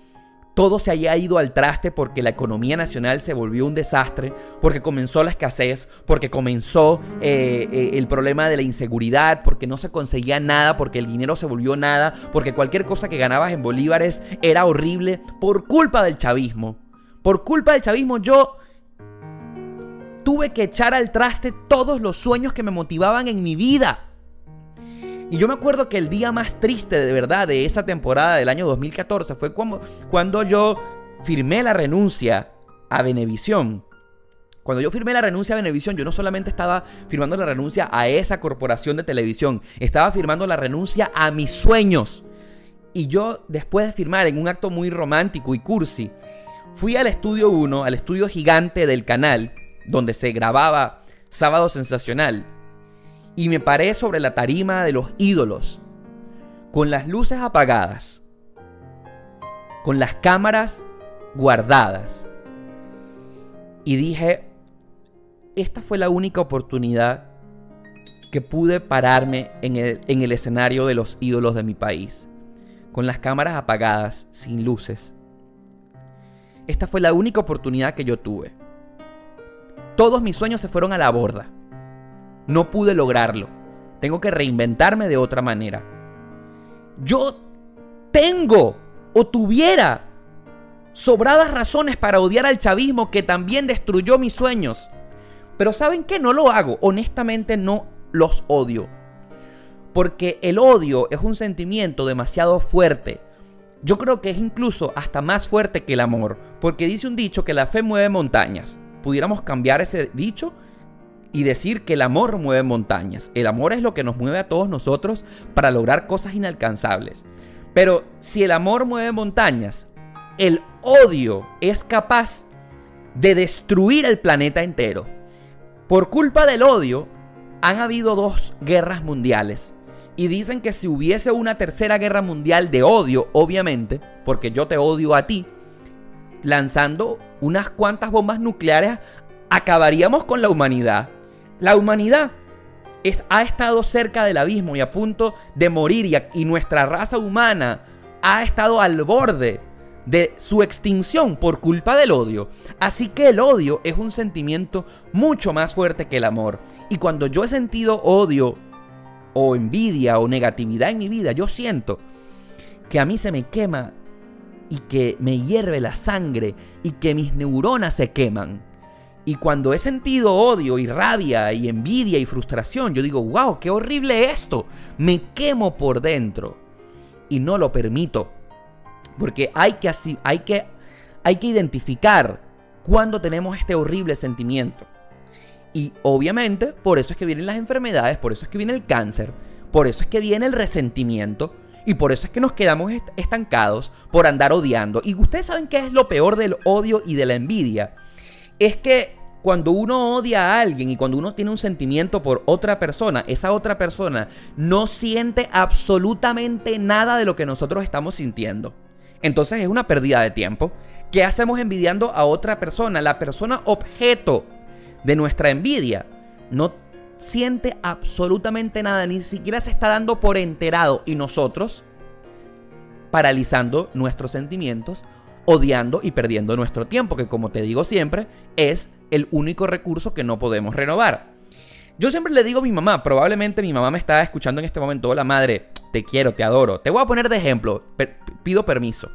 todo se haya ido al traste porque la economía nacional se volvió un desastre, porque comenzó la escasez, porque comenzó eh, eh, el problema de la inseguridad, porque no se conseguía nada, porque el dinero se volvió nada, porque cualquier cosa que ganabas en bolívares era horrible, por culpa del chavismo. Por culpa del chavismo yo tuve que echar al traste todos los sueños que me motivaban en mi vida. Y yo me acuerdo que el día más triste de verdad de esa temporada del año 2014 fue cuando, cuando yo firmé la renuncia a Venevisión. Cuando yo firmé la renuncia a Venevisión, yo no solamente estaba firmando la renuncia a esa corporación de televisión, estaba firmando la renuncia a mis sueños. Y yo, después de firmar en un acto muy romántico y cursi, fui al estudio 1, al estudio gigante del canal, donde se grababa Sábado Sensacional, y me paré sobre la tarima de los ídolos, con las luces apagadas, con las cámaras guardadas, y dije, esta fue la única oportunidad que pude pararme en el, en el escenario de los ídolos de mi país, con las cámaras apagadas, sin luces. Esta fue la única oportunidad que yo tuve. Todos mis sueños se fueron a la borda. No pude lograrlo. Tengo que reinventarme de otra manera. Yo tengo o tuviera sobradas razones para odiar al chavismo que también destruyó mis sueños. Pero ¿saben qué? No lo hago. Honestamente no los odio. Porque el odio es un sentimiento demasiado fuerte. Yo creo que es incluso hasta más fuerte que el amor. Porque dice un dicho que la fe mueve montañas. Pudiéramos cambiar ese dicho y decir que el amor mueve montañas. El amor es lo que nos mueve a todos nosotros para lograr cosas inalcanzables. Pero si el amor mueve montañas, el odio es capaz de destruir el planeta entero. Por culpa del odio, han habido dos guerras mundiales. Y dicen que si hubiese una tercera guerra mundial de odio, obviamente, porque yo te odio a ti, lanzando unas cuantas bombas nucleares, acabaríamos con la humanidad. La humanidad ha estado cerca del abismo y a punto de morir y, y nuestra raza humana ha estado al borde de su extinción por culpa del odio. Así que el odio es un sentimiento mucho más fuerte que el amor. Y cuando yo he sentido odio o envidia o negatividad en mi vida, yo siento que a mí se me quema y que me hierve la sangre y que mis neuronas se queman. Y cuando he sentido odio y rabia y envidia y frustración, yo digo, wow, qué horrible esto. Me quemo por dentro. Y no lo permito. Porque hay que, así, hay que, hay que identificar cuando tenemos este horrible sentimiento. Y obviamente, por eso es que vienen las enfermedades, por eso es que viene el cáncer, por eso es que viene el resentimiento y por eso es que nos quedamos estancados por andar odiando. Y ustedes saben qué es lo peor del odio y de la envidia. Es que cuando uno odia a alguien y cuando uno tiene un sentimiento por otra persona, esa otra persona no siente absolutamente nada de lo que nosotros estamos sintiendo. Entonces es una pérdida de tiempo. ¿Qué hacemos envidiando a otra persona? La persona objeto de nuestra envidia no siente absolutamente nada, ni siquiera se está dando por enterado. Y nosotros, paralizando nuestros sentimientos, odiando y perdiendo nuestro tiempo, que como te digo siempre, es el único recurso que no podemos renovar. Yo siempre le digo a mi mamá, probablemente mi mamá me está escuchando en este momento, hola madre, te quiero, te adoro. Te voy a poner de ejemplo, pido permiso.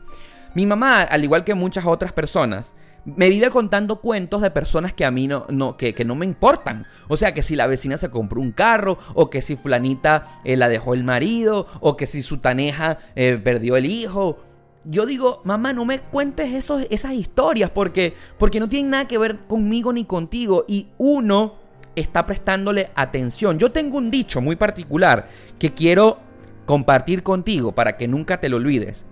Mi mamá, al igual que muchas otras personas, me vive contando cuentos de personas que a mí no, que, no me importan. O sea, que si la vecina se compró un carro, o que si fulanita eh, la dejó el marido, o que si su taneja eh, perdió el hijo. Yo digo, mamá, no me cuentes esos, esas historias porque, porque no tienen nada que ver conmigo ni contigo. Y uno está prestándole atención. Yo tengo un dicho muy particular que quiero compartir contigo para que nunca te lo olvides.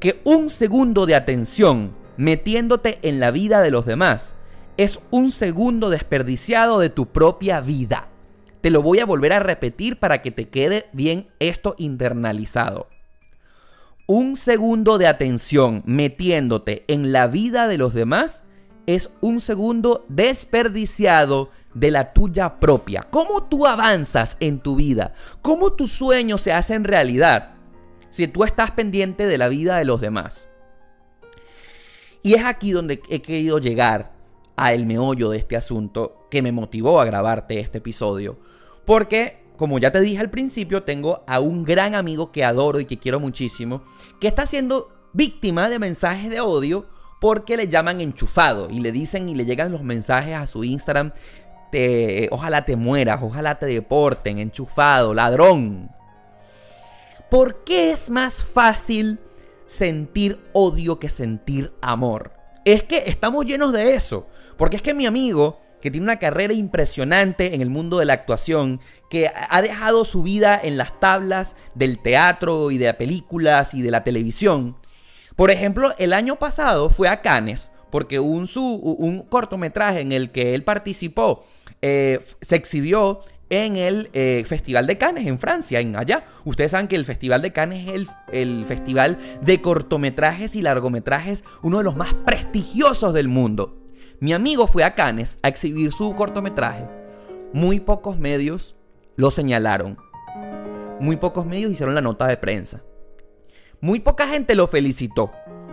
Que un segundo de atención metiéndote en la vida de los demás es un segundo desperdiciado de tu propia vida. Te lo voy a volver a repetir para que te quede bien esto internalizado. Un segundo de atención metiéndote en la vida de los demás es un segundo desperdiciado de la tuya propia. ¿Cómo tú avanzas en tu vida? ¿Cómo tus sueños se hacen realidad si tú estás pendiente de la vida de los demás? Y es aquí donde he querido llegar a el meollo de este asunto que me motivó a grabarte este episodio. Porque, como ya te dije al principio, tengo a un gran amigo que adoro y que quiero muchísimo, que está siendo víctima de mensajes de odio porque le llaman enchufado y le dicen y le llegan los mensajes a su Instagram ojalá te mueras, ojalá te deporten, enchufado, ladrón. ¿Por qué es más fácil sentir odio que sentir amor? Es que estamos llenos de eso. Porque es que mi amigo que tiene una carrera impresionante en el mundo de la actuación, que ha dejado su vida en las tablas del teatro y de las películas y de la televisión. Por ejemplo, el año pasado fue a Cannes porque un, su, un cortometraje en el que él participó eh, se exhibió en el eh, Festival de Cannes en Francia, en allá. Ustedes saben que el Festival de Cannes es el, el, festival de cortometrajes y largometrajes, uno de los más prestigiosos del mundo. Mi amigo fue a Cannes a exhibir su cortometraje. Muy pocos medios lo señalaron. Muy pocos medios hicieron la nota de prensa. Muy poca gente lo felicitó.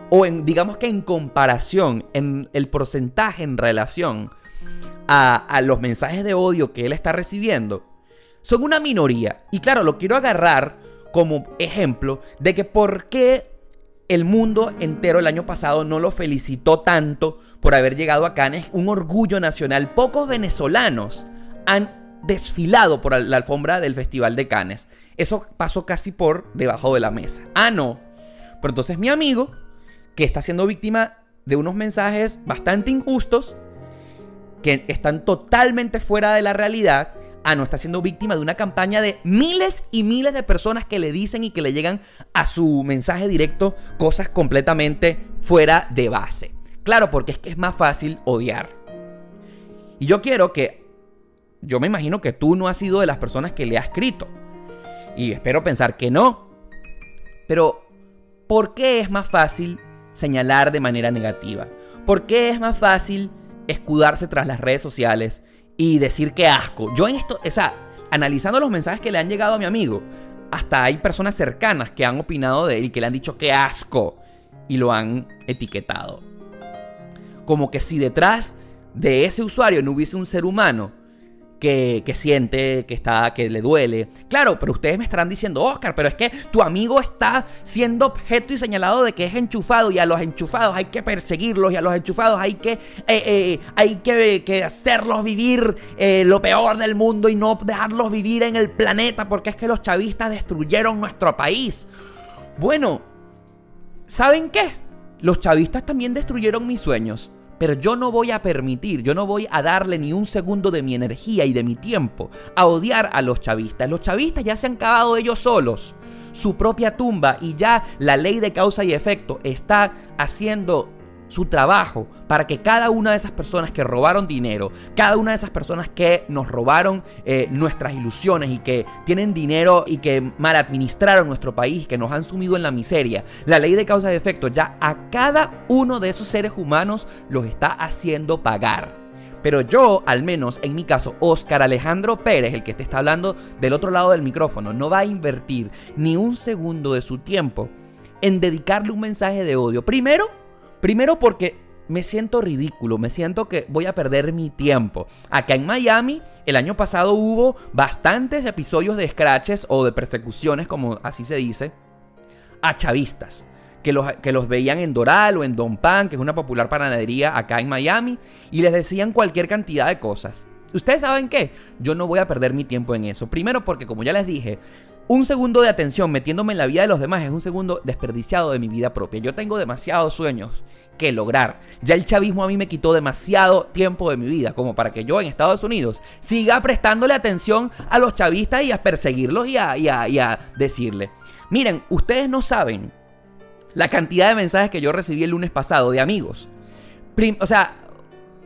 O en, digamos que en comparación, en el porcentaje en relación a, los mensajes de odio que él está recibiendo, son una minoría. Y claro, lo quiero agarrar como ejemplo de que por qué el mundo entero el año pasado no lo felicitó tanto por haber llegado a Cannes, un orgullo nacional. Pocos venezolanos han desfilado por la alfombra del Festival de Cannes. Eso pasó casi por debajo de la mesa. Ah, no. Pero entonces mi amigo, que está siendo víctima de unos mensajes bastante injustos, que están totalmente fuera de la realidad, ah, no está siendo víctima de una campaña de miles y miles de personas que le dicen y que le llegan a su mensaje directo cosas completamente fuera de base. Claro, porque es que es más fácil odiar. Y yo quiero que, yo me imagino que tú no has sido de las personas que le ha escrito. Y espero pensar que no. Pero, ¿por qué es más fácil señalar de manera negativa? ¿Por qué es más fácil escudarse tras las redes sociales y decir que asco. Yo en esto, o sea, analizando los mensajes que le han llegado a mi amigo, hasta hay personas cercanas que han opinado de él y que le han dicho que asco y lo han etiquetado. Como que si detrás de ese usuario no hubiese un ser humano que, siente, que está, que le duele. Claro, pero ustedes me estarán diciendo, Oscar, pero es que tu amigo está siendo objeto y señalado de que es enchufado y a los enchufados hay que perseguirlos y a los enchufados hay que, eh, eh, hay que, hacerlos vivir eh, lo peor del mundo y no dejarlos vivir en el planeta porque es que los chavistas destruyeron nuestro país. Bueno, ¿saben qué? Los chavistas también destruyeron mis sueños. Pero yo no voy a permitir, yo no voy a darle ni un segundo de mi energía y de mi tiempo a odiar a los chavistas. Los chavistas ya se han cavado ellos solos su propia tumba y ya la ley de causa y efecto está haciendo su trabajo para que cada una de esas personas que robaron dinero, cada una de esas personas que nos robaron eh, nuestras ilusiones y que tienen dinero y que mal administraron nuestro país, que nos han sumido en la miseria, la ley de causa y efecto ya a cada uno de esos seres humanos los está haciendo pagar. Pero yo, al menos en mi caso, Oscar Alejandro Pérez, el que te está hablando del otro lado del micrófono, no va a invertir ni un segundo de su tiempo en dedicarle un mensaje de odio. Primero, Primero porque me siento ridículo, me siento que voy a perder mi tiempo. Acá en Miami, el año pasado hubo bastantes episodios de scratches o de persecuciones, como así se dice, a chavistas. Que los, que los veían en Doral o en Don Pan, que es una popular panadería acá en Miami, y les decían cualquier cantidad de cosas. ¿Ustedes saben qué? Yo no voy a perder mi tiempo en eso. Primero porque, como ya les dije, un segundo de atención metiéndome en la vida de los demás es un segundo desperdiciado de mi vida propia. Yo tengo demasiados sueños que lograr. Ya el chavismo a mí me quitó demasiado tiempo de mi vida como para que yo en Estados Unidos siga prestándole atención a los chavistas y a perseguirlos y a, decirle, miren, ustedes no saben la cantidad de mensajes que yo recibí el lunes pasado de amigos. o sea,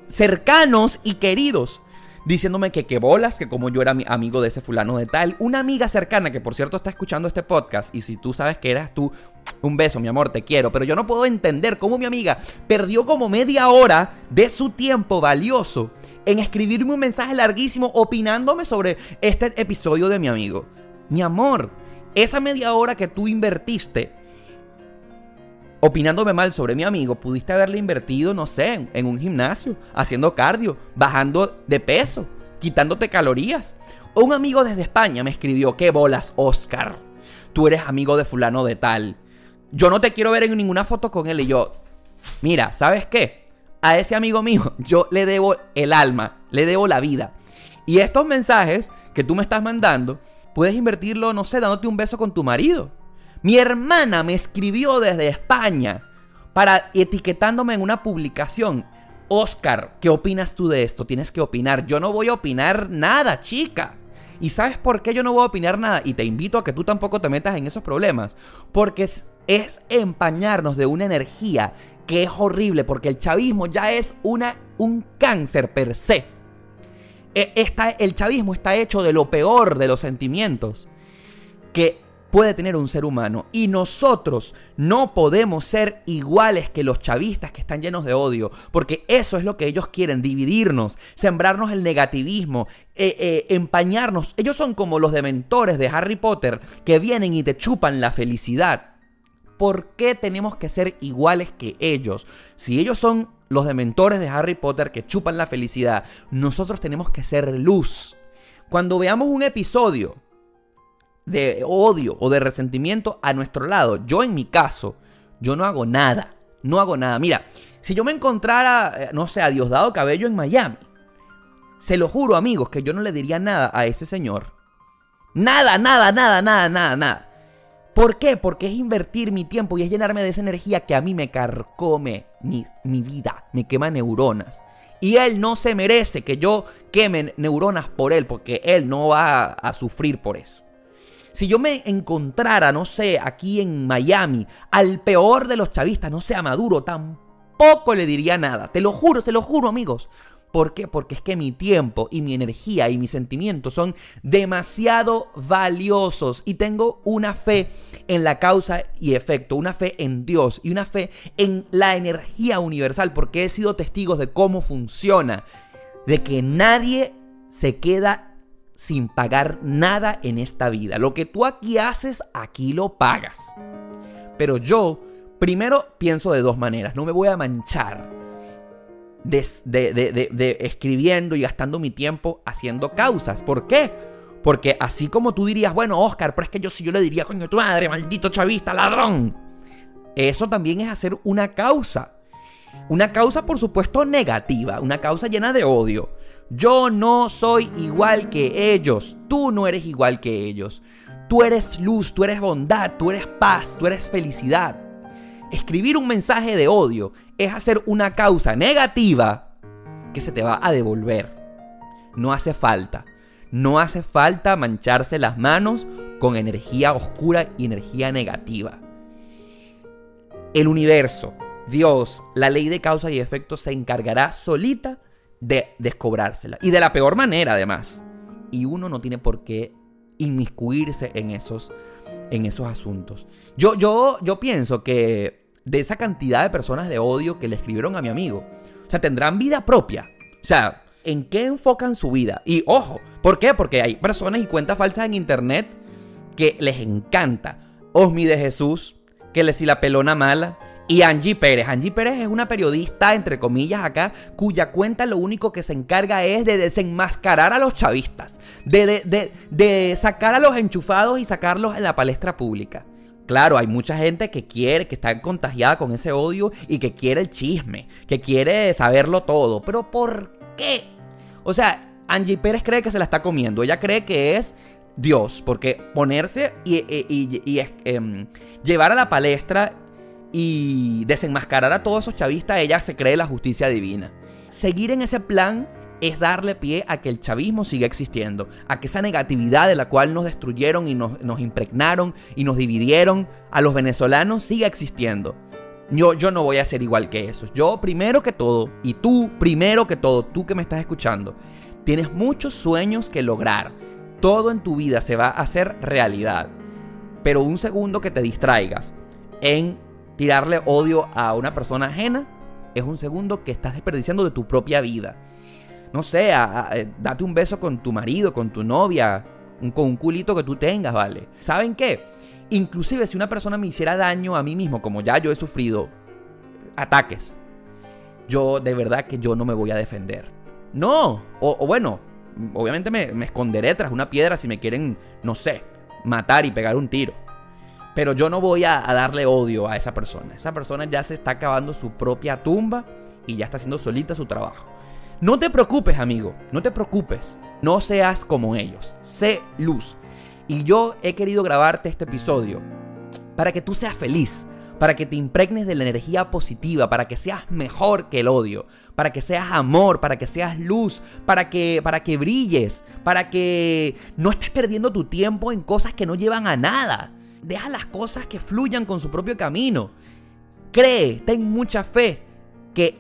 cercanos y queridos diciéndome que qué bolas, que como yo era mi amigo de ese fulano de tal. Una amiga cercana que por cierto está escuchando este podcast y si tú sabes que eras tú, un beso, mi amor, te quiero. Pero yo no puedo entender cómo mi amiga perdió como media hora de su tiempo valioso en escribirme un mensaje larguísimo opinándome sobre este episodio de mi amigo. Mi amor, esa media hora que tú invertiste opinándome mal sobre mi amigo, pudiste haberle invertido, no sé, en un gimnasio, haciendo cardio, bajando de peso, quitándote calorías. Un amigo desde España me escribió, ¿qué bolas, Oscar? Tú eres amigo de fulano de tal. Yo no te quiero ver en ninguna foto con él y yo, mira, ¿sabes qué? A ese amigo mío yo le debo el alma, le debo la vida. Y estos mensajes que tú me estás mandando, puedes invertirlo, no sé, dándote un beso con tu marido mi hermana me escribió desde España para etiquetándome en una publicación. Oscar, ¿qué opinas tú de esto? Tienes que opinar. Yo no voy a opinar nada, chica. ¿Y sabes por qué yo no voy a opinar nada? Y te invito a que tú tampoco te metas en esos problemas. Porque es, es empañarnos de una energía que es horrible, porque el chavismo ya es una, un cáncer per se. E, el chavismo está hecho de lo peor de los sentimientos que puede tener un ser humano. Y nosotros no podemos ser iguales que los chavistas que están llenos de odio, porque eso es lo que ellos quieren, dividirnos, sembrarnos el negativismo, eh, eh, empañarnos. Ellos son como los dementores de Harry Potter que vienen y te chupan la felicidad. ¿Por qué tenemos que ser iguales que ellos? Si ellos son los dementores de Harry Potter que chupan la felicidad, nosotros tenemos que ser luz. Cuando veamos un episodio de odio o de resentimiento a nuestro lado, yo en mi caso, yo no hago nada. No hago nada. Mira, si yo me encontrara, eh, no sé, a Diosdado Cabello en Miami, se lo juro, amigos, que yo no le diría nada a ese señor. Nada, nada, nada, nada, nada, nada. ¿Por qué? Porque es invertir mi tiempo y es llenarme de esa energía que a mí me carcome mi, vida, me quema neuronas. Y él no se merece que yo queme neuronas por él, porque él no va a, sufrir por eso. Si yo me encontrara, no sé, aquí en Miami, al peor de los chavistas, no sea Maduro, tampoco le diría nada. Te lo juro, te lo juro, amigos. ¿Por qué? Porque es que mi tiempo y mi energía y mis sentimientos son demasiado valiosos y tengo una fe en la causa y efecto, una fe en Dios y una fe en la energía universal porque he sido testigo de cómo funciona, de que nadie se queda sin pagar nada en esta vida. Lo que tú aquí haces, aquí lo pagas. Pero yo, primero, pienso de dos maneras. No me voy a manchar de, escribiendo y gastando mi tiempo haciendo causas. ¿Por qué? Porque así como tú dirías, bueno, Oscar, pero es que yo si yo le diría, coño, tu madre, maldito chavista, ladrón. Eso también es hacer una causa. Una causa, por supuesto, negativa, una causa llena de odio. Yo no soy igual que ellos, tú no eres igual que ellos. Tú eres luz, tú eres bondad, tú eres paz, tú eres felicidad. Escribir un mensaje de odio es hacer una causa negativa que se te va a devolver. No hace falta. No hace falta mancharse las manos con energía oscura y energía negativa. El universo, Dios, la ley de causa y efecto se encargará solita de descobrársela. Y de la peor manera, además. Y uno no tiene por qué inmiscuirse en esos, en esos asuntos. Yo, yo, yo pienso que de esa cantidad de personas de odio que le escribieron a mi amigo. O sea, tendrán vida propia. O sea, ¿en qué enfocan su vida? Y ojo, ¿por qué? Porque hay personas y cuentas falsas en internet que les encanta. Osmi de Jesús, que le si la pelona mala. Y Angie Pérez. Angie Pérez es una periodista, entre comillas, acá, cuya cuenta lo único que se encarga es de desenmascarar a los chavistas, de, de, de sacar a los enchufados y sacarlos en la palestra pública. Claro, hay mucha gente que quiere, que está contagiada con ese odio y que quiere el chisme, que quiere saberlo todo. Pero ¿por qué? O sea, Angie Pérez cree que se la está comiendo. Ella cree que es Dios, porque ponerse y, em, llevar a la palestra y desenmascarar a todos esos chavistas, ella se cree la justicia divina. Seguir en ese plan es darle pie a que el chavismo siga existiendo, a que esa negatividad de la cual nos destruyeron y nos, impregnaron y nos dividieron a los venezolanos siga existiendo. Yo, yo no voy a ser igual que esos. Yo primero que todo, y tú primero que todo, tú que me estás escuchando, tienes muchos sueños que lograr. Todo en tu vida se va a hacer realidad. Pero un segundo que te distraigas en tirarle odio a una persona ajena es un segundo que estás desperdiciando de tu propia vida no sé, eh, date un beso con tu marido, con tu novia, con un culito que tú tengas, ¿vale? ¿Saben qué? Inclusive si una persona me hiciera daño a mí mismo, como ya yo he sufrido ataques, yo de verdad que yo no me voy a defender. No, o, bueno, obviamente me, esconderé tras una piedra si me quieren, no sé, matar y pegar un tiro. Pero yo no voy a, darle odio a esa persona. Esa persona ya se está acabando su propia tumba y ya está haciendo solita su trabajo. No te preocupes, amigo, no te preocupes. No seas como ellos. Sé luz. Y yo he querido grabarte este episodio para que tú seas feliz, para que te impregnes de la energía positiva, para que seas mejor que el odio, para que seas amor, para que seas luz, para que, para que brilles, para que no estés perdiendo tu tiempo en cosas que no llevan a nada. Deja las cosas que fluyan con su propio camino. Cree, ten mucha fe que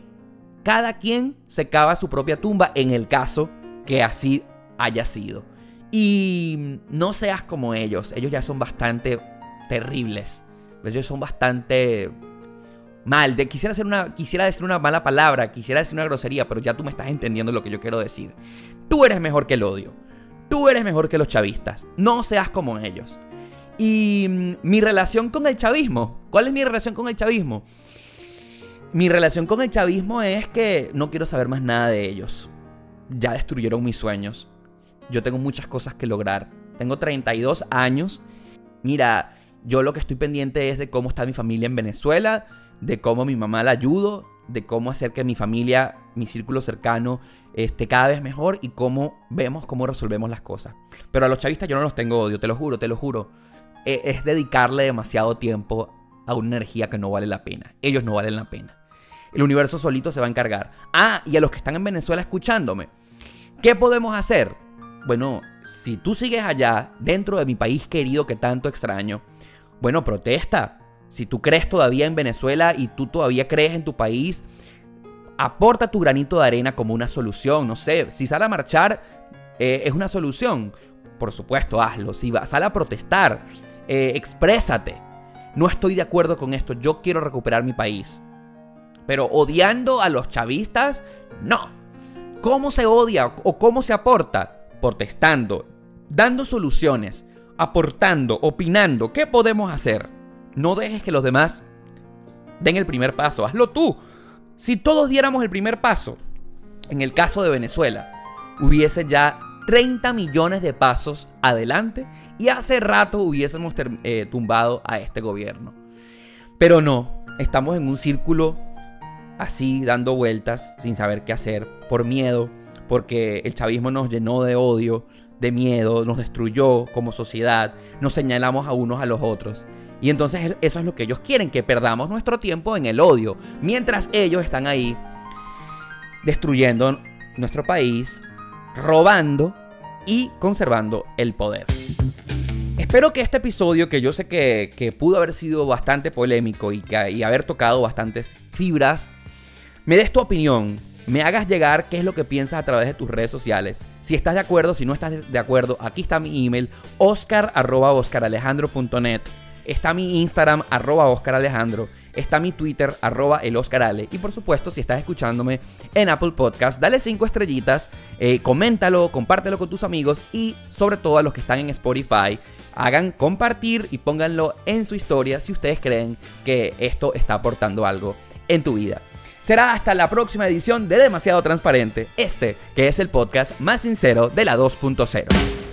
cada quien se cava su propia tumba en el caso que así haya sido. Y no seas como ellos. Ellos ya son bastante terribles. Ellos son bastante mal. De, quisiera, hacer una, quisiera decir una mala palabra, quisiera decir una grosería, pero ya tú me estás entendiendo lo que yo quiero decir. Tú eres mejor que el odio. Tú eres mejor que los chavistas. No seas como ellos. Y mm, mi relación con el chavismo. ¿Cuál es mi relación con el chavismo? Mi relación con el chavismo es que no quiero saber más nada de ellos. Ya destruyeron mis sueños. Yo tengo muchas cosas que lograr. Tengo 32 años. Mira, yo lo que estoy pendiente es de cómo está mi familia en Venezuela, de cómo mi mamá la ayudo, de cómo hacer que mi familia, mi círculo cercano, esté cada vez mejor y cómo vemos cómo resolvemos las cosas. Pero a los chavistas yo no los tengo odio, te lo juro, te lo juro. E, es dedicarle demasiado tiempo a una energía que no vale la pena. Ellos no valen la pena. El universo solito se va a encargar. Ah, y a los que están en Venezuela escuchándome, ¿qué podemos hacer? Bueno, si tú sigues allá, dentro de mi país querido que tanto extraño, bueno, protesta. Si tú crees todavía en Venezuela y tú todavía crees en tu país, aporta tu granito de arena como una solución. No sé, si sale a marchar eh, es una solución. Por supuesto, hazlo. Si sale a protestar, eh, exprésate. No estoy de acuerdo con esto. Yo quiero recuperar mi país. Pero odiando a los chavistas, no. ¿Cómo se odia o cómo se aporta? Protestando, dando soluciones, aportando, opinando. ¿Qué podemos hacer? No dejes que los demás den el primer paso. Hazlo tú. Si todos diéramos el primer paso, en el caso de Venezuela, hubiese ya 30 millones de pasos adelante y hace rato hubiésemos eh, tumbado a este gobierno. Pero no, estamos en un círculo así dando vueltas sin saber qué hacer, por miedo, porque el chavismo nos llenó de odio, de miedo, nos destruyó como sociedad, nos señalamos a unos a los otros. Y entonces eso es lo que ellos quieren, que perdamos nuestro tiempo en el odio, mientras ellos están ahí destruyendo nuestro país, robando y conservando el poder. Espero que este episodio, que yo sé que, pudo haber sido bastante polémico y, que, y haber tocado bastantes fibras, me des tu opinión me hagas llegar qué es lo que piensas a través de tus redes sociales. Si estás de acuerdo, si no estás de acuerdo, aquí está mi email, oscar.oscaralejandro.net. Está mi Instagram, arroba oscaralejandro. Está mi Twitter, arroba el Y por supuesto, si estás escuchándome en Apple Podcast, dale 5 estrellitas, eh, coméntalo, compártelo con tus amigos y sobre todo a los que están en Spotify, hagan compartir y pónganlo en su historia si ustedes creen que esto está aportando algo en tu vida. Será hasta la próxima edición de Demasiado Transparente, este que es el podcast más sincero de la 2.0.